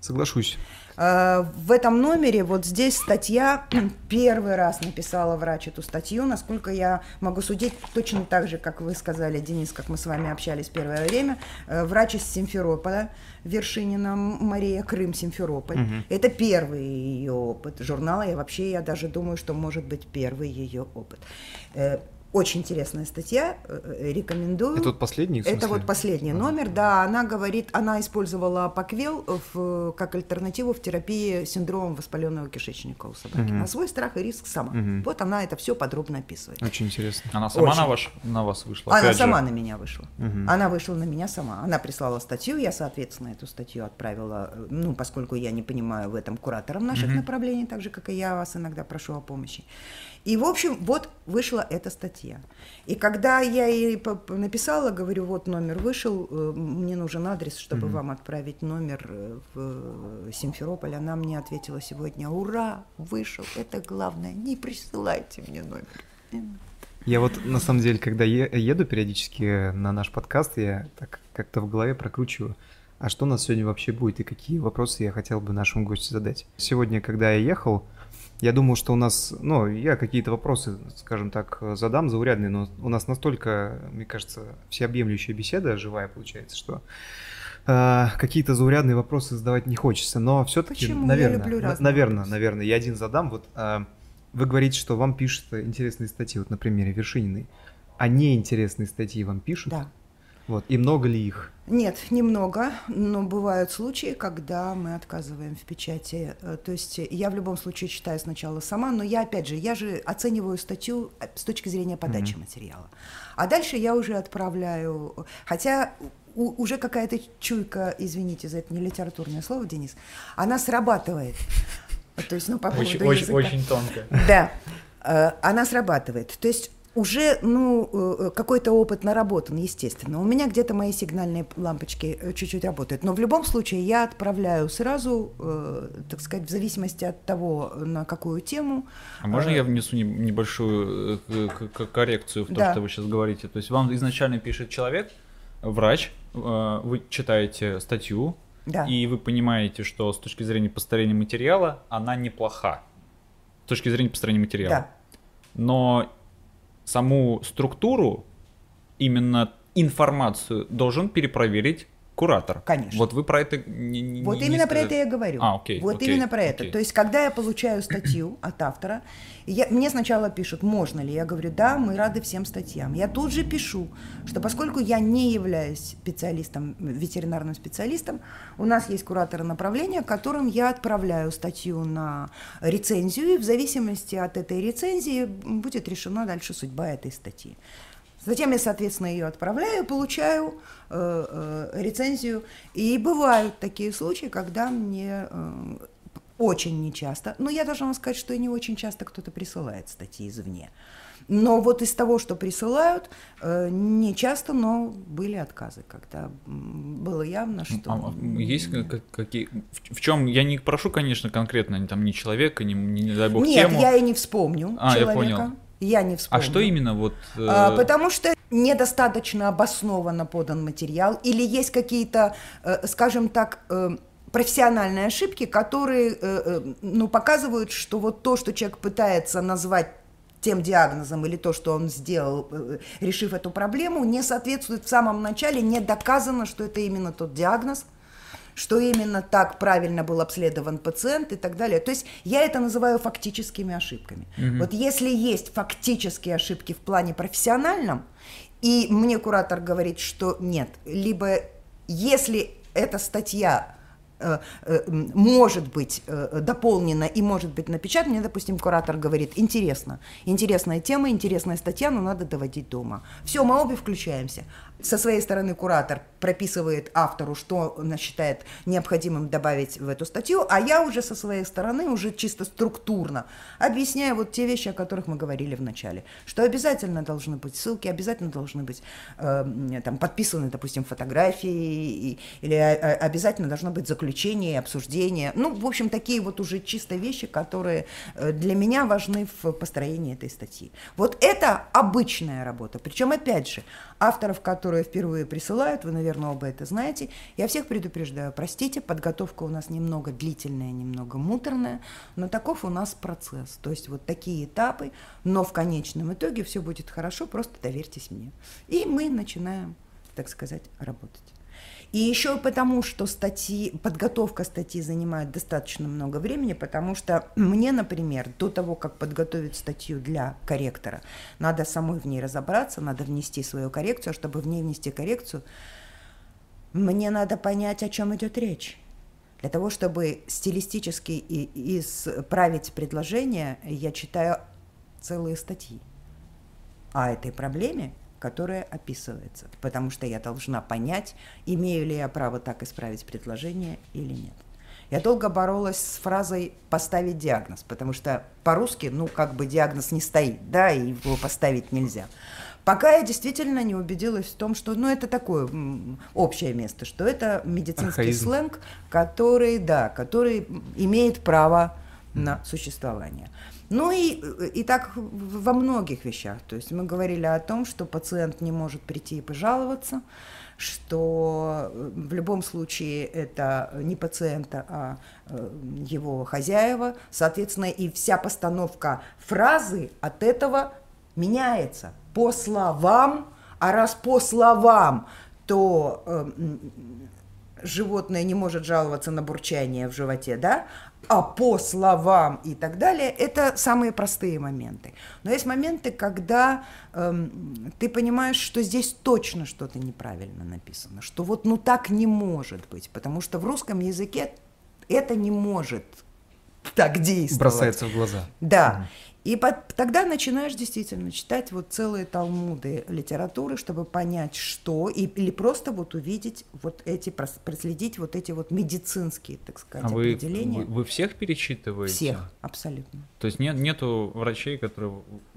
Соглашусь. Э, в этом номере вот здесь статья, первый раз написала врач эту статью, насколько я могу судить, точно так же, как вы сказали, Денис, как мы с вами общались первое время, э, врач из Симферополя, Вершинина Мария Крым, Симферополь. Угу. Это первый ее опыт журнала, и вообще я даже думаю, что может быть первый ее опыт. Э, очень интересная статья, э, э, рекомендую. Это вот последний? Это вот последний номер, да. Она говорит, она использовала паквел в, как альтернативу в терапии синдрома воспаленного кишечника у собаки. Угу. На свой страх и риск сама. Угу. Вот она это все подробно описывает. Очень интересно. Она сама Очень. на, ваш, на вас вышла? Она сама же. на меня вышла. Угу. Она вышла на меня сама. Она прислала статью, я, соответственно, эту статью отправила, ну, поскольку я не понимаю в этом куратором наших угу. направлений, так же, как и я вас иногда прошу о помощи. И, в общем, вот вышла эта статья. И когда я ей написала, говорю, вот номер вышел, э, мне нужен адрес, чтобы mm-hmm. вам отправить номер э, в э, Симферополь, она мне ответила сегодня, ура, вышел, это главное, не присылайте мне номер. Я вот на самом деле, когда еду периодически на наш подкаст, я так как-то в голове прокручиваю, а что у нас сегодня вообще будет и какие вопросы я хотел бы нашему гостю задать. Сегодня, когда я ехал, я думаю, что у нас, ну, я какие-то вопросы, скажем так, задам заурядные, но у нас настолько, мне кажется, всеобъемлющая беседа живая получается, что э, какие-то заурядные вопросы задавать не хочется. Но все-таки, наверное, я люблю наверное, вопросы. наверное, я один задам. Вот э, вы говорите, что вам пишут интересные статьи, вот на примере Вершининой. А неинтересные статьи вам пишут? Да. Вот. И много ли их? Нет, немного, но бывают случаи, когда мы отказываем в печати. Э, то есть я в любом случае читаю сначала сама, но я, опять же, я же оцениваю статью э, с точки зрения подачи mm-hmm. материала. А дальше я уже отправляю, хотя у, уже какая-то чуйка, извините за это не литературное слово, Денис, она срабатывает. То есть, ну, по поводу очень, языка. очень, очень тонко. Да, э, она срабатывает. То есть уже, ну, э, какой-то опыт наработан, естественно. У меня где-то мои сигнальные лампочки э, чуть-чуть работают. Но в любом случае я отправляю сразу, э, так сказать, в зависимости от того, на какую тему. А можно я внесу небольшую коррекцию в то, да. что вы сейчас говорите? То есть вам изначально пишет человек, врач, вы читаете статью, да. и вы понимаете, что с точки зрения построения материала она неплоха. С точки зрения построения материала. Да. Но саму структуру, именно информацию должен перепроверить куратор. Конечно. Вот вы про это не, не Вот именно про это я говорю. А, окей. Вот окей, именно про окей. это. То есть, когда я получаю статью от автора, я, мне сначала пишут, можно ли. Я говорю, да, мы рады всем статьям. Я тут же пишу, что поскольку я не являюсь специалистом, ветеринарным специалистом, у нас есть кураторы направления, которым я отправляю статью на рецензию, и в зависимости от этой рецензии будет решена дальше судьба этой статьи. Затем я, соответственно, ее отправляю, получаю э, э, рецензию. И бывают такие случаи, когда мне э, очень нечасто, но я должна вам сказать, что и не очень часто кто-то присылает статьи извне. Но вот из того, что присылают, э, не часто, но были отказы, когда было явно, что... А, есть какие... В, в чем? Я не прошу, конечно, конкретно там ни человека, ни, ни, не дай бог, Нет, тему. я и не вспомню а, человека. Я понял. Я не вспомню. А что именно вот? Э... А, потому что недостаточно обоснованно подан материал или есть какие-то, э, скажем так, э, профессиональные ошибки, которые, э, ну, показывают, что вот то, что человек пытается назвать тем диагнозом или то, что он сделал, решив эту проблему, не соответствует в самом начале, не доказано, что это именно тот диагноз, что именно так правильно был обследован пациент и так далее. То есть я это называю фактическими ошибками. Угу. Вот если есть фактические ошибки в плане профессиональном, и мне куратор говорит, что нет, либо если эта статья Э, э, может быть э, дополнена и может быть напечатана, мне, допустим, куратор говорит, интересно, интересная тема, интересная статья, но надо доводить дома. Все, мы обе включаемся. Со своей стороны куратор прописывает автору, что он считает необходимым добавить в эту статью, а я уже со своей стороны, уже чисто структурно объясняю вот те вещи, о которых мы говорили в начале, что обязательно должны быть ссылки, обязательно должны быть э, там подписаны, допустим, фотографии, или обязательно должно быть заключение, обсуждение, ну, в общем, такие вот уже чисто вещи, которые э, для меня важны в построении этой статьи. Вот это обычная работа, причем, опять же, авторов, которые впервые присылают, вы, наверное, оба это знаете. Я всех предупреждаю, простите, подготовка у нас немного длительная, немного муторная, но таков у нас процесс. То есть вот такие этапы, но в конечном итоге все будет хорошо, просто доверьтесь мне. И мы начинаем, так сказать, работать. И еще потому, что статьи, подготовка статьи занимает достаточно много времени, потому что мне, например, до того, как подготовить статью для корректора, надо самой в ней разобраться, надо внести свою коррекцию, а чтобы в ней внести коррекцию, мне надо понять, о чем идет речь. Для того, чтобы стилистически и исправить предложение, я читаю целые статьи о этой проблеме, которая описывается, потому что я должна понять, имею ли я право так исправить предложение или нет. Я долго боролась с фразой «поставить диагноз», потому что по-русски, ну, как бы диагноз не стоит, да, и его поставить нельзя. Пока я действительно не убедилась в том, что, ну, это такое общее место, что это медицинский Архаизм. сленг, который, да, который имеет право на существование. Ну и, и так во многих вещах. То есть мы говорили о том, что пациент не может прийти и пожаловаться, что э, в любом случае это не пациента, а э, его хозяева. Соответственно, и вся постановка фразы от этого меняется по словам, а раз по словам, то э, животное не может жаловаться на бурчание в животе, да, а по словам и так далее, это самые простые моменты. Но есть моменты, когда эм, ты понимаешь, что здесь точно что-то неправильно написано, что вот ну так не может быть, потому что в русском языке это не может так действовать. Бросается в глаза. Да. И под, тогда начинаешь действительно читать вот целые талмуды литературы, чтобы понять, что, и, или просто вот увидеть вот эти, проследить вот эти вот медицинские, так сказать, а определения. Вы, вы, вы всех перечитываете? Всех, абсолютно. То есть нет, нету врачей, которые,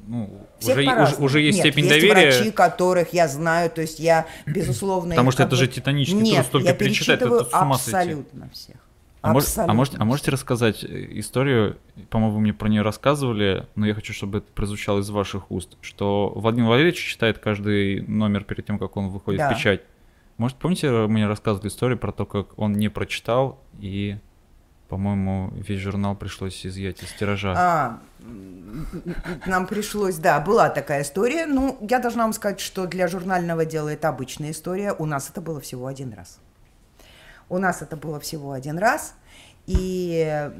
ну, уже, уже, уже есть нет, степень есть доверия? врачи, которых я знаю, то есть я, безусловно... Потому что это же титанический нет, труд, столько перечитать, это с ума абсолютно всех. А, может, а, можете, а можете рассказать э, историю, по-моему, вы мне про нее рассказывали, но я хочу, чтобы это прозвучало из ваших уст, что Владимир Валерьевич читает каждый номер перед тем, как он выходит да. в печать. Может, помните, мне рассказывали историю про то, как он не прочитал и, по-моему, весь журнал пришлось изъять из тиража. А, нам пришлось, да, была такая история. Ну, я должна вам сказать, что для журнального дела это обычная история. У нас это было всего один раз. У нас это было всего один раз. И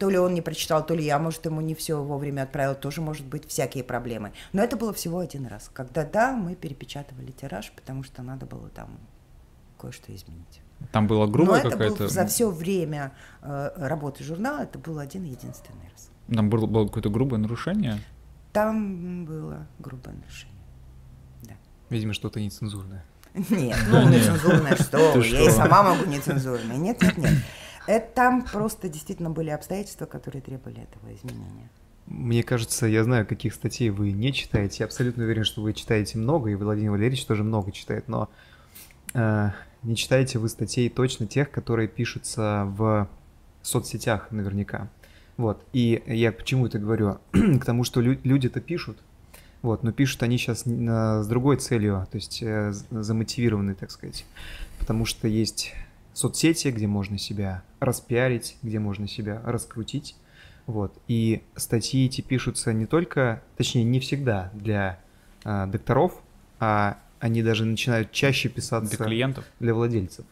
то ли он не прочитал, то ли я, может, ему не все вовремя отправил, тоже может быть всякие проблемы. Но это было всего один раз, когда, да, мы перепечатывали тираж, потому что надо было там кое-что изменить. Там была грубая какая-то... Был за все время э, работы журнала это был один единственный раз. Там было, было какое-то грубое нарушение? Там было грубое нарушение, да. Видимо, что-то нецензурное. Нет, ну нецензурное что? Я и сама могу нецензурное. Нет, нет, нет. Это там просто действительно были обстоятельства, которые требовали этого изменения. Мне кажется, я знаю, каких статей вы не читаете. Я абсолютно уверен, что вы читаете много, и Владимир Валерьевич тоже много читает, но э, не читаете вы статей точно тех, которые пишутся в соцсетях наверняка. Вот. И я почему это говорю? К тому, что лю- люди-то пишут, Вот, но пишут они сейчас с другой целью, то есть э, замотивированы, так сказать. Потому что есть соцсети, где можно себя распиарить, где можно себя раскрутить. Вот. И статьи эти пишутся не только, точнее, не всегда для а, докторов, а они даже начинают чаще писаться для клиентов, для владельцев.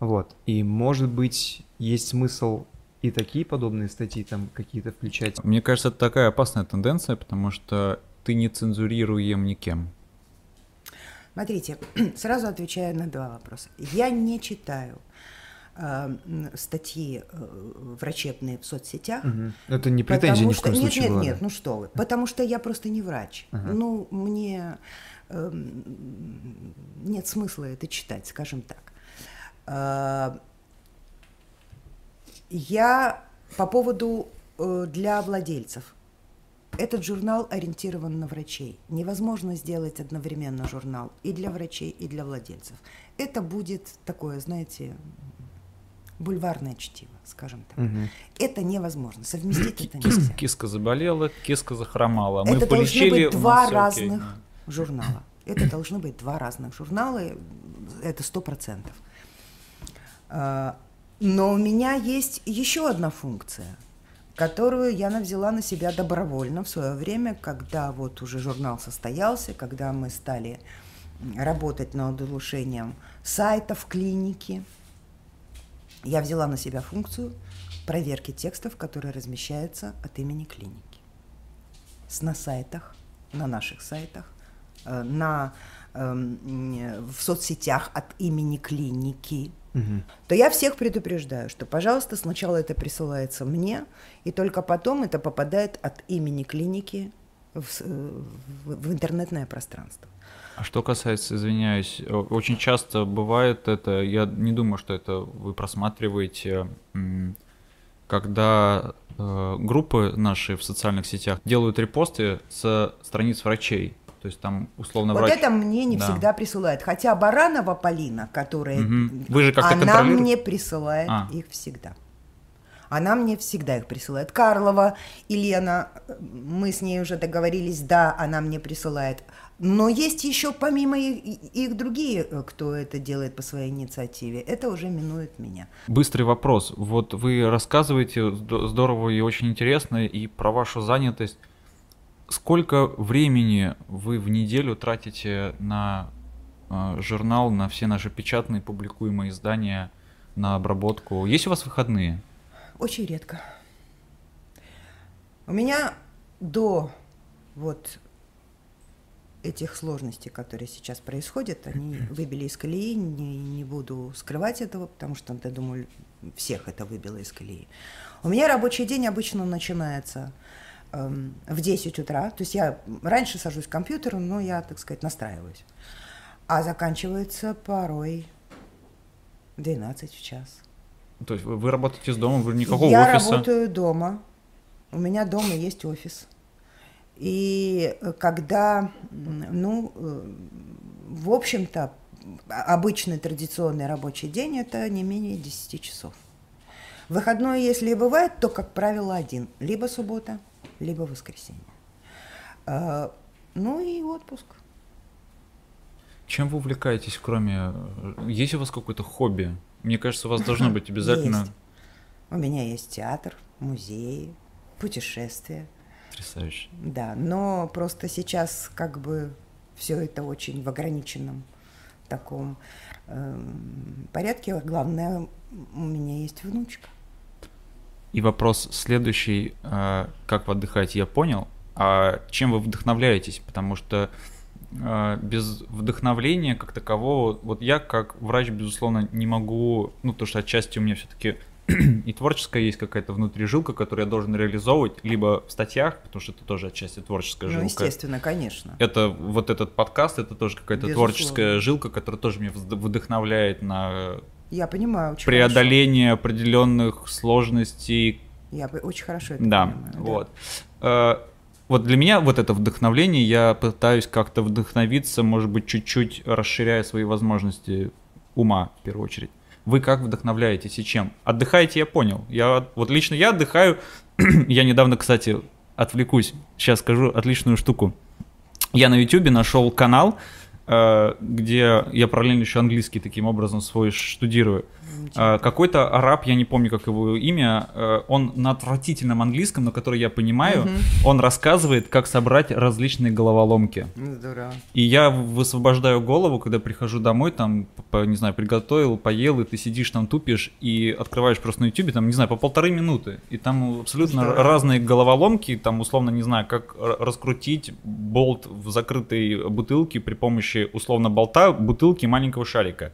Вот. И, может быть, есть смысл и такие подобные статьи там какие-то включать. Мне кажется, это такая опасная тенденция, потому что ты не цензурируем никем. Смотрите, сразу отвечаю на два вопроса. Я не читаю э, статьи э, врачебные в соцсетях. Угу. Это не претензия ни в коем нет, случае Нет, была, нет, ну что вы. Потому что я просто не врач. Угу. Ну, мне э, нет смысла это читать, скажем так. Э, я по поводу э, для владельцев. Этот журнал ориентирован на врачей. Невозможно сделать одновременно журнал и для врачей, и для владельцев. Это будет такое, знаете, бульварное чтиво, скажем так. Угу. Это невозможно. Совместить это нельзя. Киска заболела, киска захромала. Мы это полечили, должны быть два разных журнала. Это должны быть два разных журнала. Это сто процентов. А, но у меня есть еще одна функция – которую я взяла на себя добровольно в свое время, когда вот уже журнал состоялся, когда мы стали работать над улучшением сайтов клиники. Я взяла на себя функцию проверки текстов, которые размещаются от имени клиники. С на сайтах, на наших сайтах, э, на, эм, в соцсетях от имени клиники, угу. то я всех предупреждаю, что, пожалуйста, сначала это присылается мне, и только потом это попадает от имени клиники в, в, в интернетное пространство. А что касается, извиняюсь, очень часто бывает это, я не думаю, что это вы просматриваете, когда э, группы наши в социальных сетях делают репосты со страниц врачей. То есть там условно вот врач... это мне не да. всегда присылает. Хотя Баранова Полина, которая... Угу. Вы же как-то Она мне присылает а. их всегда. Она мне всегда их присылает. Карлова, Елена, мы с ней уже договорились, да, она мне присылает. Но есть еще помимо их, их другие, кто это делает по своей инициативе. Это уже минует меня. Быстрый вопрос. Вот вы рассказываете здорово и очень интересно и про вашу занятость. Сколько времени вы в неделю тратите на э, журнал, на все наши печатные публикуемые издания, на обработку? Есть у вас выходные? Очень редко. У меня до вот этих сложностей, которые сейчас происходят, они выбили из колеи, не, не буду скрывать этого, потому что, я думаю, всех это выбило из колеи. У меня рабочий день обычно начинается в 10 утра. То есть я раньше сажусь к компьютеру, но я, так сказать, настраиваюсь. А заканчивается порой 12 в час. То есть вы, вы работаете из дома, вы никакого я офиса? Я работаю дома. У меня дома есть офис. И когда, ну, в общем-то, обычный традиционный рабочий день это не менее 10 часов. Выходной, если и бывает, то, как правило, один. Либо суббота, либо воскресенье. А, ну и отпуск. Чем вы увлекаетесь, кроме... Есть у вас какое-то хобби? Мне кажется, у вас должно быть обязательно... Есть. У меня есть театр, музеи, путешествия. Потрясающе. Да, но просто сейчас как бы все это очень в ограниченном таком э, порядке. Главное, у меня есть внучка. И вопрос следующий, а, как вы отдыхаете, я понял, а чем вы вдохновляетесь? Потому что а, без вдохновления как такового, вот я как врач, безусловно, не могу, ну, потому что отчасти у меня все-таки и творческая есть какая-то внутри жилка, которую я должен реализовывать, либо в статьях, потому что это тоже отчасти творческая ну, жилка. Ну, естественно, конечно. Это вот этот подкаст, это тоже какая-то творческая жилка, которая тоже меня вдохновляет на я понимаю, очень преодоление хорошо. определенных сложностей. Я очень хорошо это да, понимаю. Вот. Да. Вот для меня вот это вдохновление, я пытаюсь как-то вдохновиться, может быть, чуть-чуть расширяя свои возможности ума, в первую очередь. Вы как вдохновляетесь и чем? Отдыхаете, я понял. Я, вот лично я отдыхаю. я недавно, кстати, отвлекусь. Сейчас скажу отличную штуку. я на YouTube нашел канал, э, где я параллельно еще английский таким образом свой штудирую. Э, какой-то араб, я не помню, как его имя, э, он на отвратительном английском, но который я понимаю, угу. он рассказывает, как собрать различные головоломки. Здорово. И я высвобождаю голову, когда прихожу домой, там, по, не знаю, приготовил, поел, и ты сидишь там тупишь и открываешь просто на YouTube, там, не знаю, по полторы минуты. И там абсолютно здорово. разные головоломки, там, условно, не знаю, как раскрутить болт в закрытой бутылке при помощи, условно, болта, бутылки маленького шарика.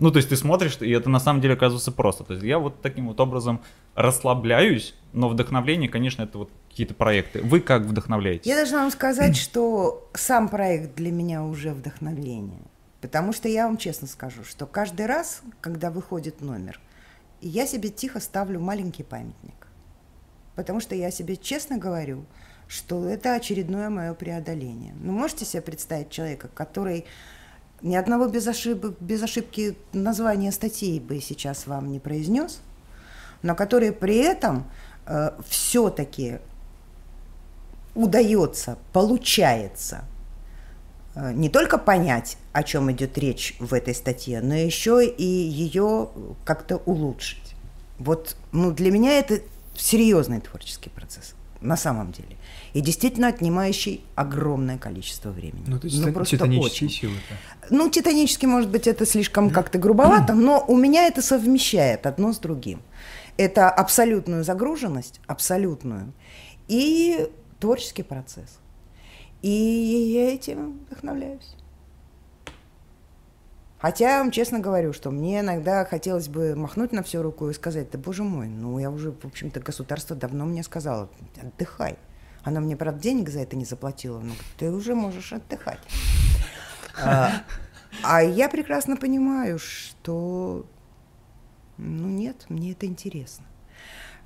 Ну, то есть ты смотришь, и это на самом деле оказывается просто. То есть я вот таким вот образом расслабляюсь, но вдохновление, конечно, это вот какие-то проекты. Вы как вдохновляетесь? Я должна вам сказать, что сам проект для меня уже вдохновление. Потому что я вам честно скажу, что каждый раз, когда выходит номер, я себе тихо ставлю маленький памятник. Потому что я себе честно говорю, что это очередное мое преодоление. Ну, можете себе представить человека, который ни одного без ошибок, без ошибки названия статьи бы сейчас вам не произнес, но который при этом э, все-таки удается, получается э, не только понять, о чем идет речь в этой статье, но еще и ее как-то улучшить. Вот ну, для меня это серьезный творческий процесс на самом деле и действительно отнимающий огромное количество времени. Ну, то есть ну, просто титанические очень. силы. Ну, титанически, может быть, это слишком как-то грубовато, но у меня это совмещает одно с другим. Это абсолютную загруженность, абсолютную, и творческий процесс. И я этим вдохновляюсь. Хотя я вам честно говорю, что мне иногда хотелось бы махнуть на всю руку и сказать, да боже мой, ну я уже, в общем-то, государство давно мне сказало, отдыхай. Она мне, правда, денег за это не заплатила. Ну, ты уже можешь отдыхать. А, а я прекрасно понимаю, что, ну нет, мне это интересно.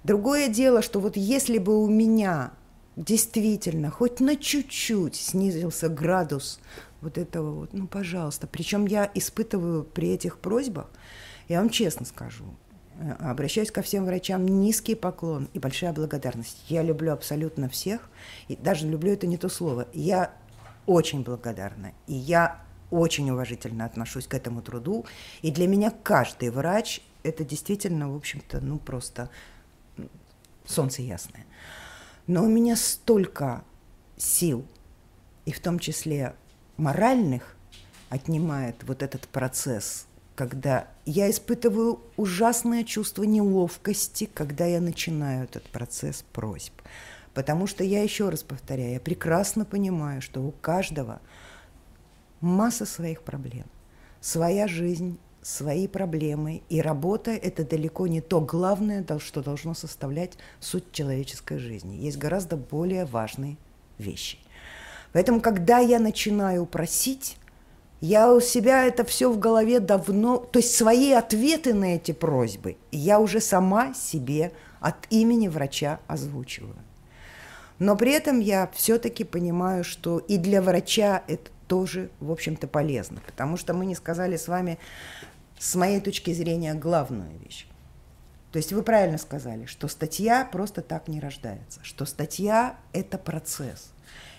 Другое дело, что вот если бы у меня действительно хоть на чуть-чуть снизился градус вот этого вот, ну, пожалуйста. Причем я испытываю при этих просьбах, я вам честно скажу, Э, обращаюсь ко всем врачам, низкий поклон и большая благодарность. Я люблю абсолютно всех, и даже люблю это не то слово. Я очень благодарна, и я очень уважительно отношусь к этому труду, и для меня каждый врач – это действительно, в общем-то, ну просто солнце ясное. Но у меня столько сил, и в том числе моральных, отнимает вот этот процесс – когда я испытываю ужасное чувство неловкости, когда я начинаю этот процесс просьб. Потому что я еще раз повторяю, я прекрасно понимаю, что у каждого масса своих проблем, своя жизнь, свои проблемы, и работа – это далеко не то главное, что должно составлять суть человеческой жизни. Есть гораздо более важные вещи. Поэтому, когда я начинаю просить, я у себя это все в голове давно, то есть свои ответы на эти просьбы я уже сама себе от имени врача озвучиваю. Но при этом я все-таки понимаю, что и для врача это тоже, в общем-то, полезно, потому что мы не сказали с вами, с моей точки зрения, главную вещь. То есть вы правильно сказали, что статья просто так не рождается, что статья – это процесс.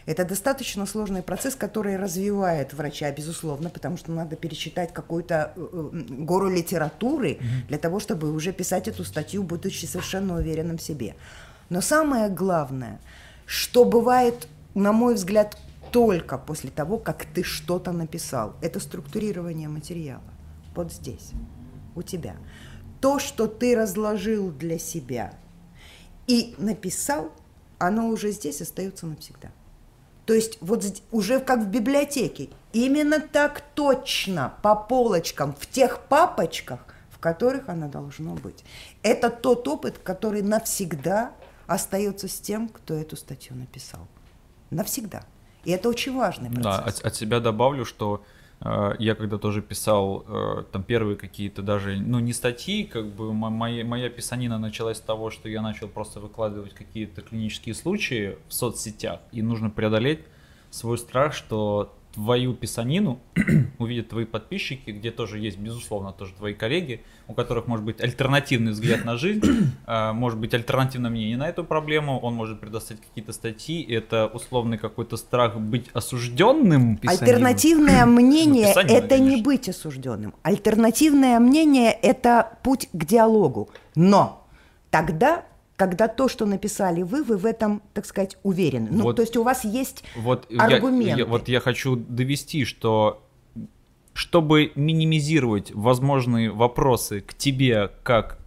Это достаточно сложный процесс, который развивает врача, безусловно, потому что надо перечитать какую-то э, э, гору литературы для того, чтобы уже писать эту статью, будучи совершенно уверенным в себе. Но самое главное, что бывает, на мой взгляд, только после того, как ты что-то написал, это структурирование материала. Вот здесь, у тебя. То, что ты разложил для себя и написал, оно уже здесь остается навсегда. То есть вот уже как в библиотеке. Именно так точно по полочкам, в тех папочках, в которых она должно быть. Это тот опыт, который навсегда остается с тем, кто эту статью написал. Навсегда. И это очень важный процесс. Да, от, от себя добавлю, что я когда тоже писал э, там первые какие-то даже, ну не статьи, как бы моя, моя писанина началась с того, что я начал просто выкладывать какие-то клинические случаи в соцсетях, и нужно преодолеть свой страх, что твою писанину увидят твои подписчики, где тоже есть, безусловно, тоже твои коллеги, у которых может быть альтернативный взгляд на жизнь, а, может быть альтернативное мнение на эту проблему, он может предоставить какие-то статьи, это условный какой-то страх быть осужденным. Альтернативное мнение – это не быть осужденным. Альтернативное мнение – это путь к диалогу. Но тогда когда то, что написали вы, вы в этом, так сказать, уверены. Ну, вот, то есть у вас есть вот аргументы. Я, я, вот я хочу довести, что чтобы минимизировать возможные вопросы к тебе как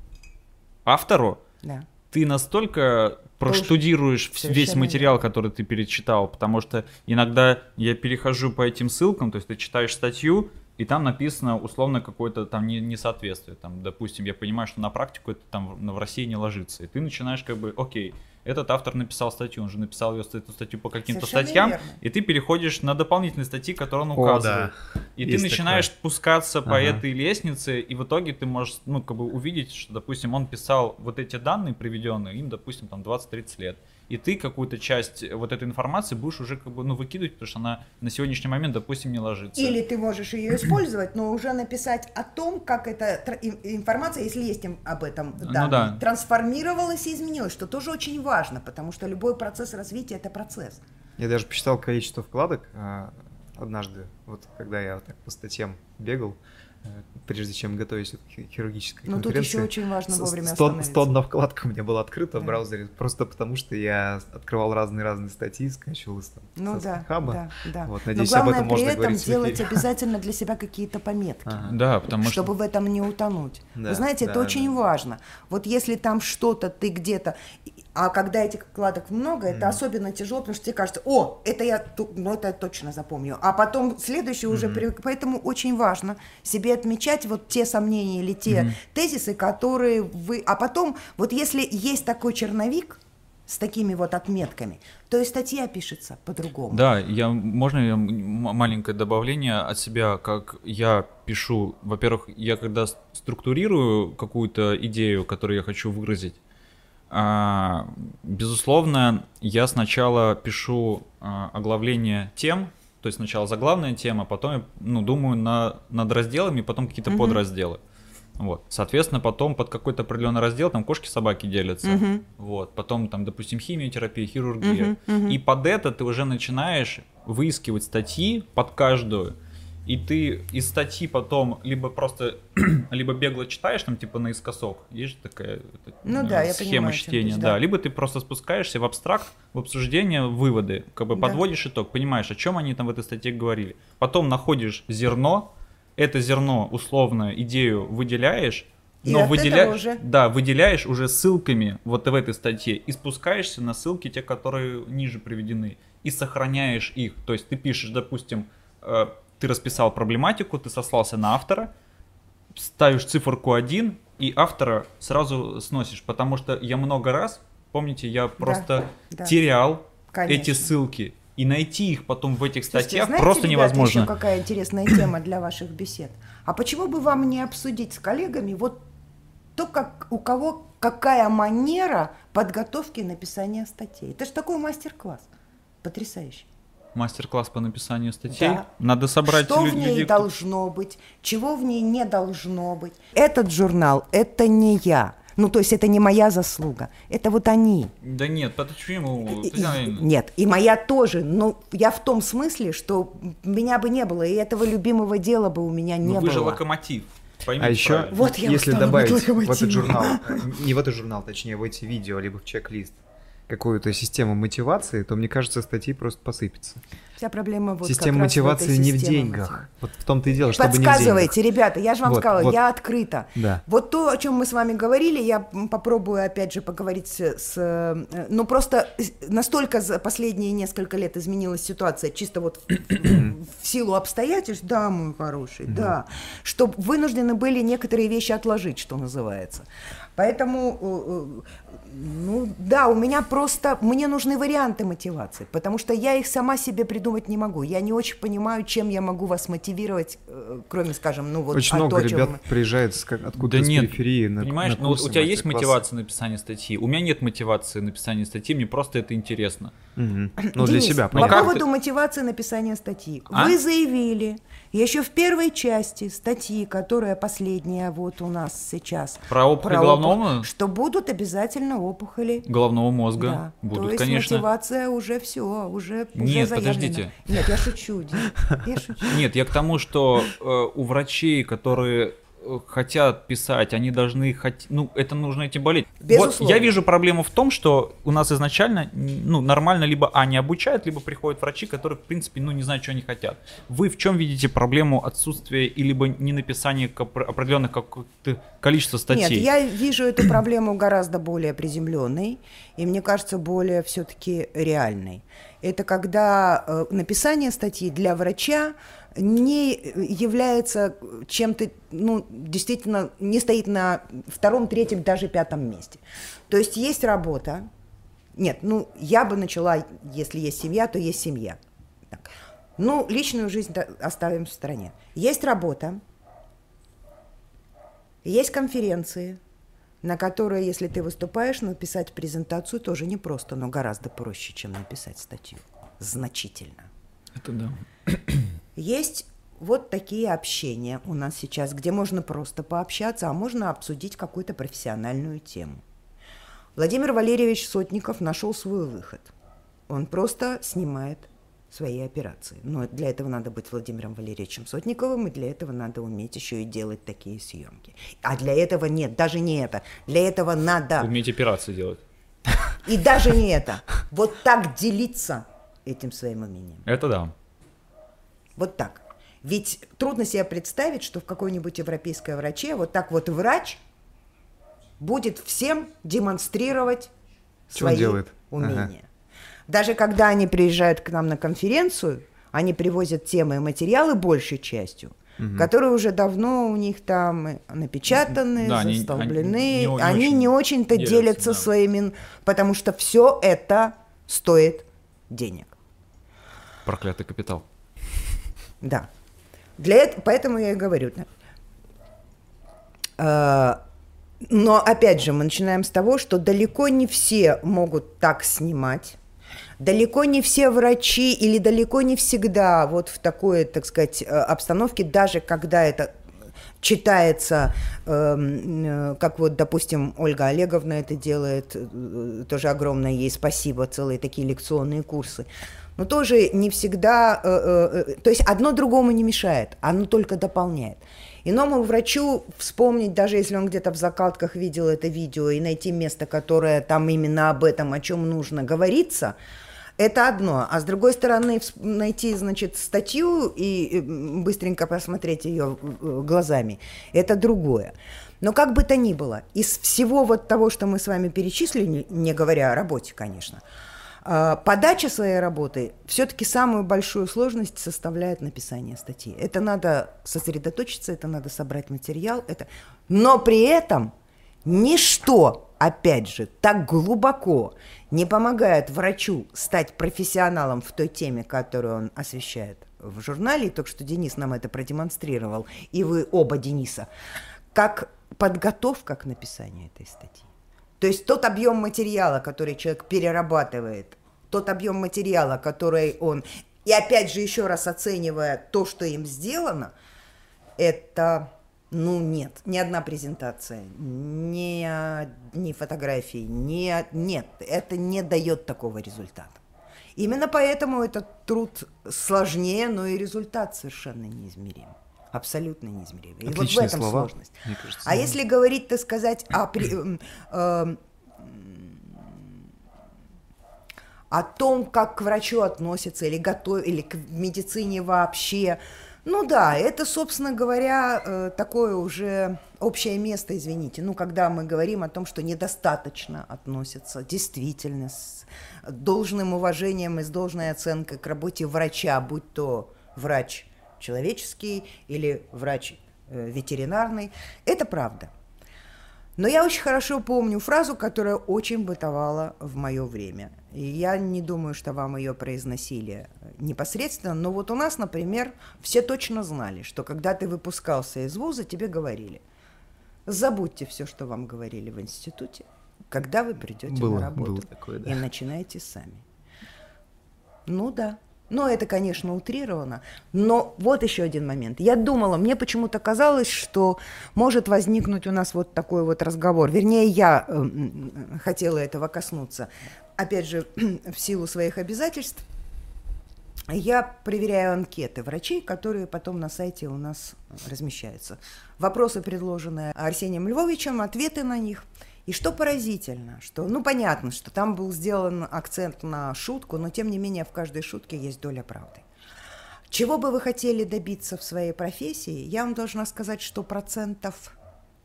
автору, да. ты настолько проштудируешь весь материал, который ты перечитал, потому что иногда я перехожу по этим ссылкам, то есть ты читаешь статью, и там написано условно какое-то там несоответствие. Там, допустим, я понимаю, что на практику это там в России не ложится. И ты начинаешь как бы, окей, этот автор написал статью, он же написал ее, эту статью по каким-то статьям, верно. и ты переходишь на дополнительные статьи, которые он указывает. О, да. И Есть ты начинаешь такое. спускаться ага. по этой лестнице, и в итоге ты можешь, ну, как бы увидеть, что, допустим, он писал вот эти данные приведенные, им, допустим, там 20-30 лет и ты какую-то часть вот этой информации будешь уже как бы, ну, выкидывать, потому что она на сегодняшний момент, допустим, не ложится. Или ты можешь ее использовать, но уже написать о том, как эта информация, если есть об этом данные, ну, да. трансформировалась и изменилась, что тоже очень важно, потому что любой процесс развития – это процесс. Я даже посчитал количество вкладок а, однажды, вот когда я так по статьям бегал, прежде чем готовить к хирургической Но конференции. тут еще очень важно вовремя 100, 101 вкладка у меня была открыта да. в браузере, просто потому что я открывал разные-разные статьи, скачивал из, там, ну, да, хаба. Да, да. Вот, надеюсь, Но главное об этом при можно этом делать обязательно для себя какие-то пометки. Ага. Да, потому что... Чтобы в этом не утонуть. Да, Вы знаете, да, это да, очень да. важно. Вот если там что-то ты где-то... А когда этих вкладок много, это особенно тяжело, потому что тебе кажется, о, это я, ну это я точно запомню. А потом следующий mm-hmm. уже привык. Поэтому очень важно себе отмечать вот те сомнения или те mm-hmm. тезисы, которые вы... А потом, вот если есть такой черновик, с такими вот отметками, то и статья пишется по-другому. Да, я можно я маленькое добавление от себя, как я пишу. Во-первых, я когда структурирую какую-то идею, которую я хочу выразить, а, безусловно, я сначала пишу а, оглавление тем, то есть сначала заглавная тема, потом я ну, думаю на, над разделами, потом какие-то угу. подразделы. Вот. Соответственно, потом под какой-то определенный раздел там кошки, собаки делятся. Uh-huh. Вот. Потом там, допустим, химиотерапия, хирургия. Uh-huh. Uh-huh. И под это ты уже начинаешь выискивать статьи под каждую и ты из статьи потом либо просто либо бегло читаешь там типа наискосок, есть же такая ну, да, я схема понимаю, чтения, да. да, либо ты просто спускаешься в абстракт, в обсуждение, выводы, как бы да. подводишь итог, понимаешь, о чем они там в этой статье говорили, потом находишь зерно, это зерно условно идею выделяешь, но выделяешь, уже... да, выделяешь уже ссылками вот в этой статье и спускаешься на ссылки те, которые ниже приведены, и сохраняешь их. То есть ты пишешь, допустим, э, ты расписал проблематику, ты сослался на автора, ставишь циферку 1 и автора сразу сносишь, потому что я много раз, помните, я просто да, терял да, эти ссылки. И найти их потом в этих Слушайте, статьях знаете, просто ребята, невозможно. Еще какая интересная тема для ваших бесед. А почему бы вам не обсудить с коллегами вот то, как у кого какая манера подготовки написания статей? Это же такой мастер-класс. Потрясающий мастер-класс по написанию статей. Да. Надо собрать Что в ней людей, должно быть, чего в ней не должно быть. Этот журнал – это не я. Ну, то есть это не моя заслуга, это вот они. Да нет, почему? И, нет, и моя тоже, но я в том смысле, что меня бы не было, и этого любимого дела бы у меня не ну, было. Вы же локомотив. Поймите а еще, вот если добавить в этот журнал, не в этот журнал, точнее, в эти видео, либо в чек-лист, какую-то систему мотивации, то, мне кажется, статьи просто посыпятся. Вся проблема вот Система мотивации в не в деньгах. Мотив... Вот в том-то и дело, чтобы Подсказывайте, не в ребята, я же вам вот, сказала, вот. я открыта. Да. Вот то, о чем мы с вами говорили, я попробую опять же поговорить с... э, ну, просто настолько за последние несколько лет изменилась ситуация, чисто вот в, в силу обстоятельств, да, мой хороший, да, что вынуждены были некоторые вещи отложить, что называется. Поэтому, э, э, ну да, у меня просто, мне нужны варианты мотивации, потому что я их сама себе придумать не могу. Я не очень понимаю, чем я могу вас мотивировать, э, кроме, скажем, ну вот... Очень много ребят мы... приезжает откуда-то да из нет, периферии. На, понимаешь, на ну, у тебя есть мотивация написания статьи? У меня нет мотивации написания статьи, мне просто это интересно. Угу. Ну, для себя, По поводу мотивации написания статьи. А? Вы заявили еще в первой части статьи, которая последняя вот у нас сейчас. Про опухоль про головного? Опухоль, что будут обязательно опухоли. Головного мозга. Да. Будут, То есть конечно. мотивация уже все, уже, Нет, уже подождите. Нет, я шучу, я шучу. Нет, я к тому, что э, у врачей, которые хотят писать, они должны хоть, ну это нужно этим болеть. Безусловно. Вот я вижу проблему в том, что у нас изначально, ну нормально либо а не обучают, либо приходят врачи, которые в принципе, ну не знают, что они хотят. Вы в чем видите проблему отсутствия и либо не написания определенных какого-то количества статей? Нет, я вижу эту проблему гораздо более приземленной и мне кажется более все-таки реальной. Это когда э, написание статьи для врача не является чем-то, ну, действительно, не стоит на втором, третьем, даже пятом месте. То есть есть работа. Нет, ну, я бы начала, если есть семья, то есть семья. Так. Ну, личную жизнь оставим в стороне. Есть работа, есть конференции, на которые, если ты выступаешь, написать презентацию тоже непросто, но гораздо проще, чем написать статью. Значительно. Это да. Есть вот такие общения у нас сейчас, где можно просто пообщаться, а можно обсудить какую-то профессиональную тему. Владимир Валерьевич Сотников нашел свой выход. Он просто снимает свои операции. Но для этого надо быть Владимиром Валерьевичем Сотниковым, и для этого надо уметь еще и делать такие съемки. А для этого нет, даже не это. Для этого надо... Уметь операции делать. И даже не это. Вот так делиться этим своим умением. Это да. Вот так. Ведь трудно себе представить, что в какой-нибудь европейской враче вот так вот врач будет всем демонстрировать Что свои делает? умения. Ага. Даже когда они приезжают к нам на конференцию, они привозят темы и материалы большей частью, угу. которые уже давно у них там напечатаны, да, застолблены. Они, они, не, они не очень-то делятся, делятся да. своими, потому что все это стоит денег. Проклятый капитал. Да. Для этого, поэтому я и говорю. А, но опять же, мы начинаем с того, что далеко не все могут так снимать. Далеко не все врачи или далеко не всегда вот в такой, так сказать, э, обстановке, даже когда это читается, эм, э, как вот, допустим, Ольга Олеговна это делает, э, тоже огромное ей спасибо, целые такие лекционные курсы но тоже не всегда, э, э, э, то есть одно другому не мешает, оно только дополняет. Иному врачу вспомнить, даже если он где-то в закладках видел это видео, и найти место, которое там именно об этом, о чем нужно говориться, это одно. А с другой стороны, найти, значит, статью и быстренько посмотреть ее глазами, это другое. Но как бы то ни было, из всего вот того, что мы с вами перечислили, не говоря о работе, конечно, подача своей работы все-таки самую большую сложность составляет написание статьи. Это надо сосредоточиться, это надо собрать материал, это... но при этом ничто, опять же, так глубоко не помогает врачу стать профессионалом в той теме, которую он освещает в журнале, и только что Денис нам это продемонстрировал, и вы оба Дениса, как подготовка к написанию этой статьи. То есть тот объем материала, который человек перерабатывает, тот объем материала, который он... И опять же, еще раз оценивая то, что им сделано, это, ну, нет, ни одна презентация, ни, ни фотографии, ни, нет, это не дает такого результата. Именно поэтому этот труд сложнее, но и результат совершенно неизмерим. Абсолютно неизмеримый. И вот в этом слова, сложность. Кажется, а да. если говорить, так сказать, о, э, э, о том, как к врачу относятся или готов, или к медицине вообще, ну да, это, собственно говоря, э, такое уже общее место, извините. Ну, когда мы говорим о том, что недостаточно относятся действительно с должным уважением и с должной оценкой к работе врача, будь то врач человеческий или врач э, ветеринарный. Это правда. Но я очень хорошо помню фразу, которая очень бытовала в мое время. И я не думаю, что вам ее произносили непосредственно, но вот у нас, например, все точно знали, что когда ты выпускался из вуза, тебе говорили, забудьте все, что вам говорили в институте, когда вы придете было, на работу было такое, да. и начинаете сами. Ну да. Но это, конечно, утрировано. Но вот еще один момент. Я думала, мне почему-то казалось, что может возникнуть у нас вот такой вот разговор. Вернее, я э, хотела этого коснуться. Опять же, в силу своих обязательств, я проверяю анкеты врачей, которые потом на сайте у нас размещаются. Вопросы, предложенные Арсением Львовичем, ответы на них – и что поразительно, что, ну, понятно, что там был сделан акцент на шутку, но тем не менее в каждой шутке есть доля правды. Чего бы вы хотели добиться в своей профессии, я вам должна сказать, что процентов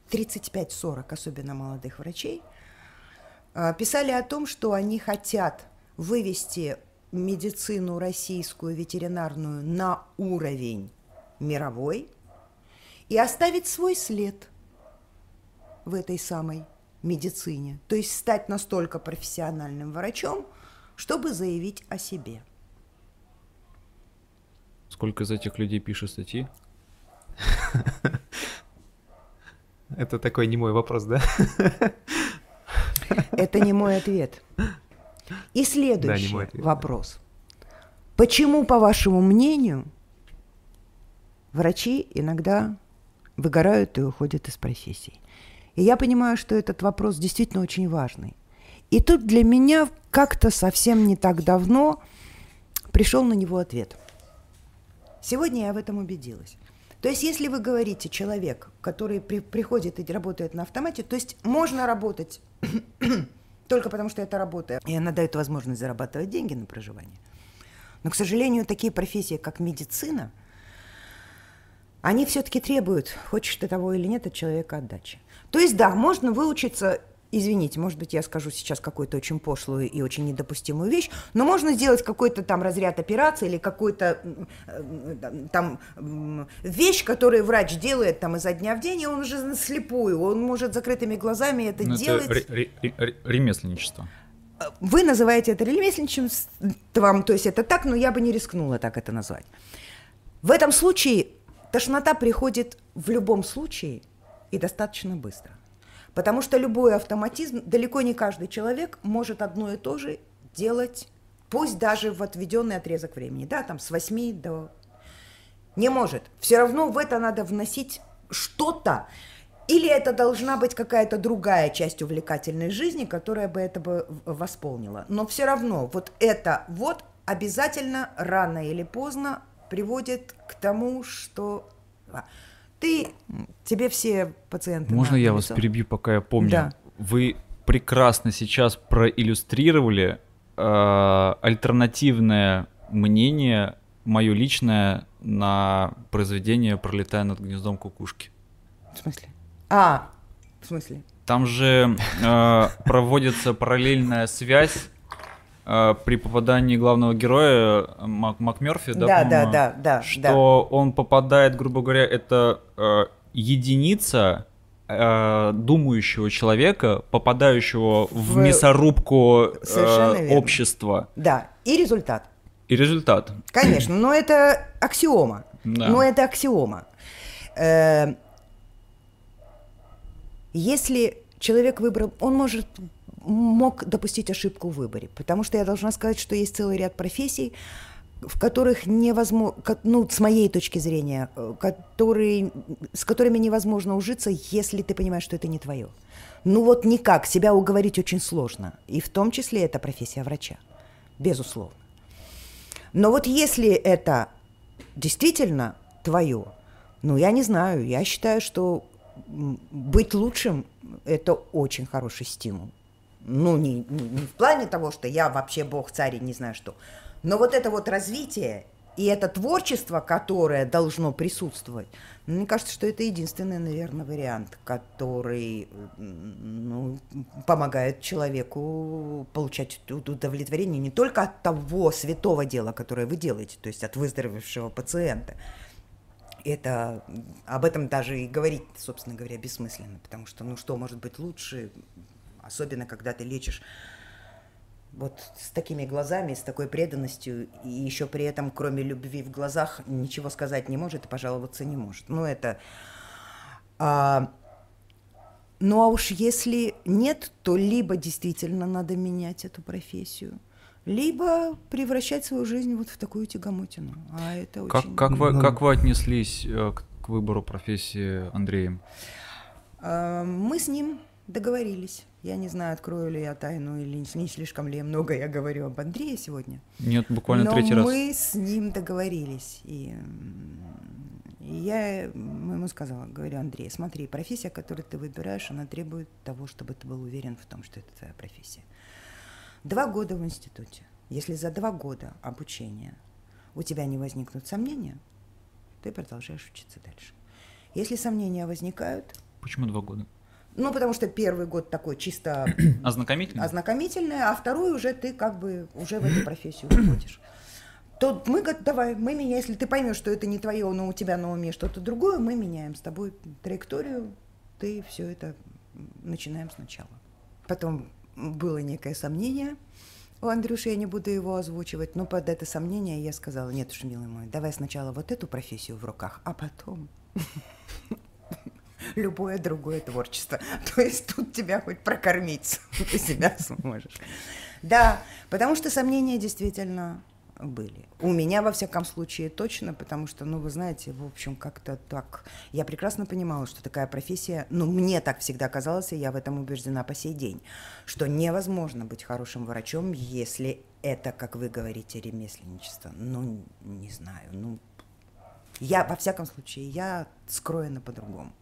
35-40, особенно молодых врачей, а, писали о том, что они хотят вывести медицину российскую ветеринарную на уровень мировой и оставить свой след в этой самой медицине, то есть стать настолько профессиональным врачом, чтобы заявить о себе. Сколько из этих людей пишет статьи? Это такой не мой вопрос, да? Это не мой ответ. И следующий да, ответ, вопрос. Почему, по вашему мнению, врачи иногда выгорают и уходят из профессии? И я понимаю, что этот вопрос действительно очень важный. И тут для меня как-то совсем не так давно пришел на него ответ. Сегодня я в этом убедилась. То есть, если вы говорите человек, который при, приходит и работает на автомате, то есть можно работать только потому, что это работа, и она дает возможность зарабатывать деньги на проживание. Но, к сожалению, такие профессии, как медицина, они все-таки требуют, хочешь ты того или нет, от человека отдачи. То есть, да, можно выучиться извините, может быть, я скажу сейчас какую-то очень пошлую и очень недопустимую вещь, но можно сделать какой-то там разряд операции или какой-то э, там вещь, которую врач делает там изо дня в день, и он уже слепую, он может закрытыми глазами это но ну, делать. Это ре- ре- ремесленничество. Вы называете это ремесленничеством, то есть это так, но я бы не рискнула так это назвать. В этом случае тошнота приходит в любом случае – и достаточно быстро. Потому что любой автоматизм, далеко не каждый человек может одно и то же делать, пусть даже в отведенный отрезок времени, да, там с 8 до... Не может. Все равно в это надо вносить что-то, или это должна быть какая-то другая часть увлекательной жизни, которая бы это бы восполнила. Но все равно вот это вот обязательно рано или поздно приводит к тому, что ты, тебе все пациенты. Можно я вас перебью, пока я помню? Да. Вы прекрасно сейчас проиллюстрировали э, альтернативное мнение, мое личное, на произведение «Пролетая над гнездом кукушки». В смысле? А, в смысле? Там же э, проводится параллельная связь при попадании главного героя Мак МакМерфи, да, да, да, да, да, что да. он попадает, грубо говоря, это э, единица э, думающего человека, попадающего в, в... мясорубку э, общества. Да, и результат. И результат. Конечно, но это аксиома. Да. Но это аксиома. Э, если человек выбрал, он может мог допустить ошибку в выборе, потому что я должна сказать, что есть целый ряд профессий, в которых невозможно, ну, с моей точки зрения, э, которые, с которыми невозможно ужиться, если ты понимаешь, что это не твое. Ну вот никак, себя уговорить очень сложно. И в том числе это профессия врача, безусловно. Но вот если это действительно твое, ну я не знаю, я считаю, что быть лучшим – это очень хороший стимул. Ну, не, не, не в плане того, что я вообще бог, царь и не знаю что. Но вот это вот развитие и это творчество, которое должно присутствовать, мне кажется, что это единственный, наверное, вариант, который ну, помогает человеку получать удовлетворение не только от того святого дела, которое вы делаете, то есть от выздоровевшего пациента. Это об этом даже и говорить, собственно говоря, бессмысленно, потому что, ну что может быть лучше, особенно когда ты лечишь вот с такими глазами, с такой преданностью, и еще при этом, кроме любви в глазах, ничего сказать не может и пожаловаться не может. Ну, это... А, ну, а уж если нет, то либо действительно надо менять эту профессию, либо превращать свою жизнь вот в такую тягомотину. А это как, очень... Как вы, как вы отнеслись э, к, к выбору профессии Андреем? А, мы с ним договорились. Я не знаю, открою ли я тайну или не слишком ли много я говорю об Андрее сегодня. Нет, буквально Но третий раз. мы с ним договорились. И, и я ему сказала, говорю, Андрей, смотри, профессия, которую ты выбираешь, она требует того, чтобы ты был уверен в том, что это твоя профессия. Два года в институте. Если за два года обучения у тебя не возникнут сомнения, ты продолжаешь учиться дальше. Если сомнения возникают... Почему два года? Ну, потому что первый год такой чисто ознакомительный, ознакомительный а второй уже ты как бы уже в эту профессию уходишь. То мы давай, мы меняем, если ты поймешь, что это не твое, но у тебя на уме что-то другое, мы меняем с тобой траекторию, ты все это начинаем сначала. Потом было некое сомнение у Андрюши, я не буду его озвучивать, но под это сомнение я сказала, нет уж, милый мой, давай сначала вот эту профессию в руках, а потом любое другое творчество. То есть тут тебя хоть прокормить ты себя сможешь. Да, потому что сомнения действительно были. У меня, во всяком случае, точно, потому что, ну, вы знаете, в общем, как-то так. Я прекрасно понимала, что такая профессия, ну, мне так всегда казалось, и я в этом убеждена по сей день, что невозможно быть хорошим врачом, если это, как вы говорите, ремесленничество. Ну, не знаю, ну, я, во всяком случае, я скроена по-другому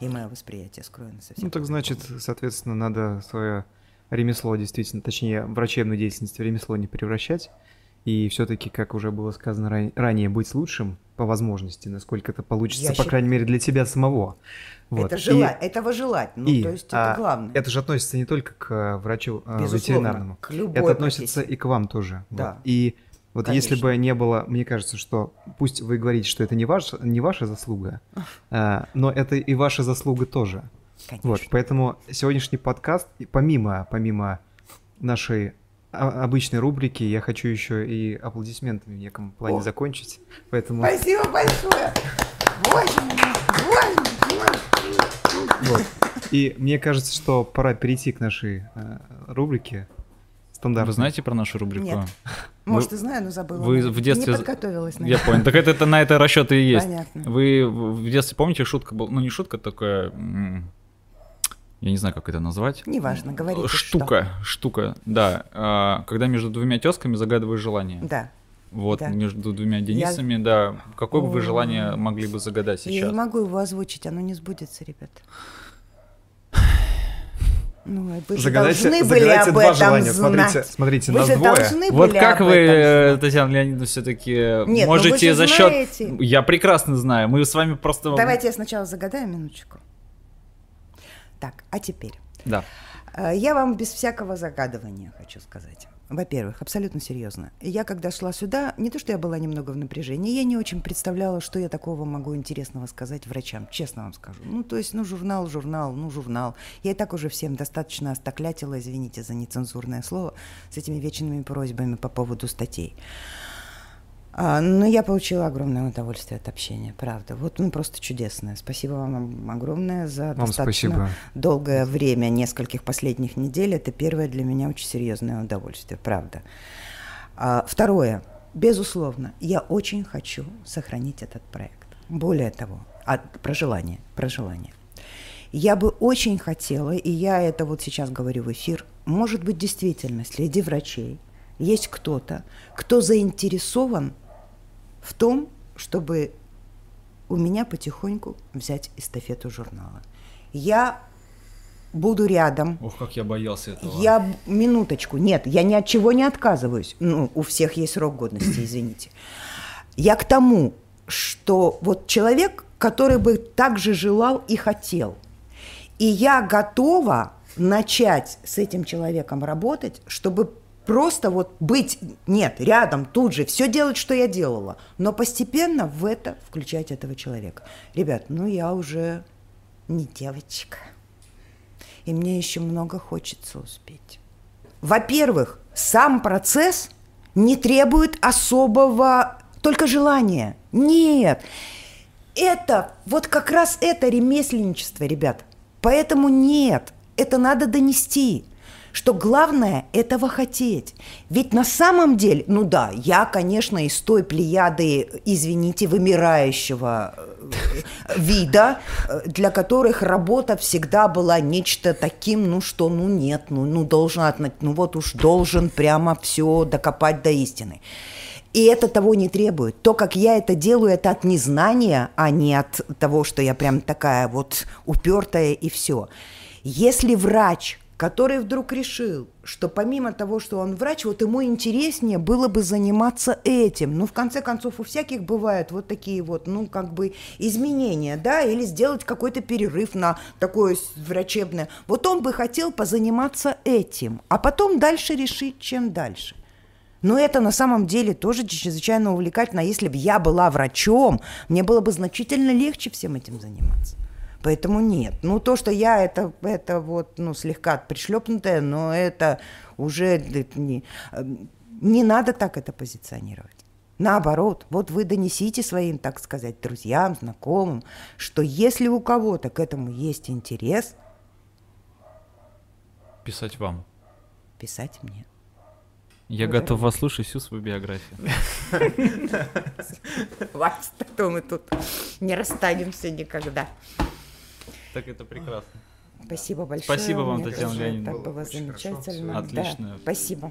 и мое восприятие скроено совсем. Ну, так значит, соответственно, надо свое ремесло действительно, точнее, врачебную деятельность в ремесло не превращать, и все-таки, как уже было сказано ранее, быть лучшим по возможности, насколько это получится, Я по считаю... крайней мере, для тебя самого. Вот. Это желать, и... этого желать, ну, и, то есть это а, главное. Это же относится не только к врачу а, Безусловно, ветеринарному, к любой это относится профессии. и к вам тоже. Да. Вот. И вот Конечно. если бы не было, мне кажется, что пусть вы говорите, что это не, ваш, не ваша заслуга, а, но это и ваша заслуга тоже. Конечно. Вот, поэтому сегодняшний подкаст, помимо, помимо нашей обычной рубрики, я хочу еще и аплодисментами в неком плане О. закончить. Поэтому... Спасибо большое! Боже мой, боже Вот. И мне кажется, что пора перейти к нашей э, рубрике стандартной. Вы знаете про нашу рубрику? Нет. Может, и знаю, но забыла. Вы в детстве... Не подготовилась. Наверное. Я понял. Так это, это на это расчет и есть. Понятно. Вы в детстве помните, шутка была... Ну, не шутка, такая... Я не знаю, как это назвать. Неважно, говорите, Штука, что. штука, да. А, когда между двумя тесками загадываешь желание. Да. Вот, да. между двумя Денисами, я... да. Какое бы вы желание могли бы загадать сейчас? Я не могу его озвучить, оно не сбудется, ребят. Ну, вы загадайте, должны были об два этом желания. Знать. Смотрите, смотрите, вы нас же двое. Должны вот были как вы, Татьяна Леонидовна, все-таки ну можете за счет. знаете. Я прекрасно знаю. Мы с вами просто. Давайте я сначала загадаю минуточку. Так, а теперь. Да. Э, я вам без всякого загадывания хочу сказать. Во-первых, абсолютно серьезно. Я когда шла сюда, не то что я была немного в напряжении, я не очень представляла, что я такого могу интересного сказать врачам, честно вам скажу. Ну, то есть, ну, журнал, журнал, ну, журнал. Я и так уже всем достаточно остоклятила, извините за нецензурное слово, с этими вечными просьбами по поводу статей. А, но я получила огромное удовольствие от общения, правда. Вот ну просто чудесное. Спасибо вам огромное за вам достаточно спасибо. долгое время, нескольких последних недель. Это первое для меня очень серьезное удовольствие, правда. А, второе. Безусловно, я очень хочу сохранить этот проект. Более того, от, про желание, про желание. Я бы очень хотела, и я это вот сейчас говорю в эфир, может быть, действительно, среди врачей есть кто-то, кто заинтересован в том, чтобы у меня потихоньку взять эстафету журнала. Я буду рядом. Ох, как я боялся этого. Я минуточку, нет, я ни от чего не отказываюсь. Ну, у всех есть срок годности, извините. Я к тому, что вот человек, который бы также желал и хотел, и я готова начать с этим человеком работать, чтобы просто вот быть, нет, рядом, тут же, все делать, что я делала, но постепенно в это включать этого человека. Ребят, ну я уже не девочка, и мне еще много хочется успеть. Во-первых, сам процесс не требует особого только желания. Нет, это вот как раз это ремесленничество, ребят. Поэтому нет, это надо донести – что главное этого хотеть. Ведь на самом деле, ну да, я, конечно, из той плеяды, извините, вымирающего э, вида, э, для которых работа всегда была нечто таким, ну что, ну нет, ну, ну должен, ну вот уж должен прямо все докопать до истины. И это того не требует. То, как я это делаю, это от незнания, а не от того, что я прям такая вот упертая и все. Если врач который вдруг решил, что помимо того, что он врач, вот ему интереснее было бы заниматься этим. Ну, в конце концов, у всяких бывают вот такие вот, ну, как бы изменения, да, или сделать какой-то перерыв на такое врачебное. Вот он бы хотел позаниматься этим, а потом дальше решить, чем дальше. Но это на самом деле тоже чрезвычайно увлекательно. Если бы я была врачом, мне было бы значительно легче всем этим заниматься. Поэтому нет. Ну, то, что я это, это вот, ну, слегка пришлепнутая, но это уже не, не надо так это позиционировать. Наоборот, вот вы донесите своим, так сказать, друзьям, знакомым, что если у кого-то к этому есть интерес... Писать вам. Писать мне. Я готов вас слушать всю свою биографию. Вас, то мы тут не расстанемся никогда. Так это прекрасно. Спасибо большое. Спасибо вам, Мне Татьяна Леонидовна. Это было замечательно. Отлично. Спасибо.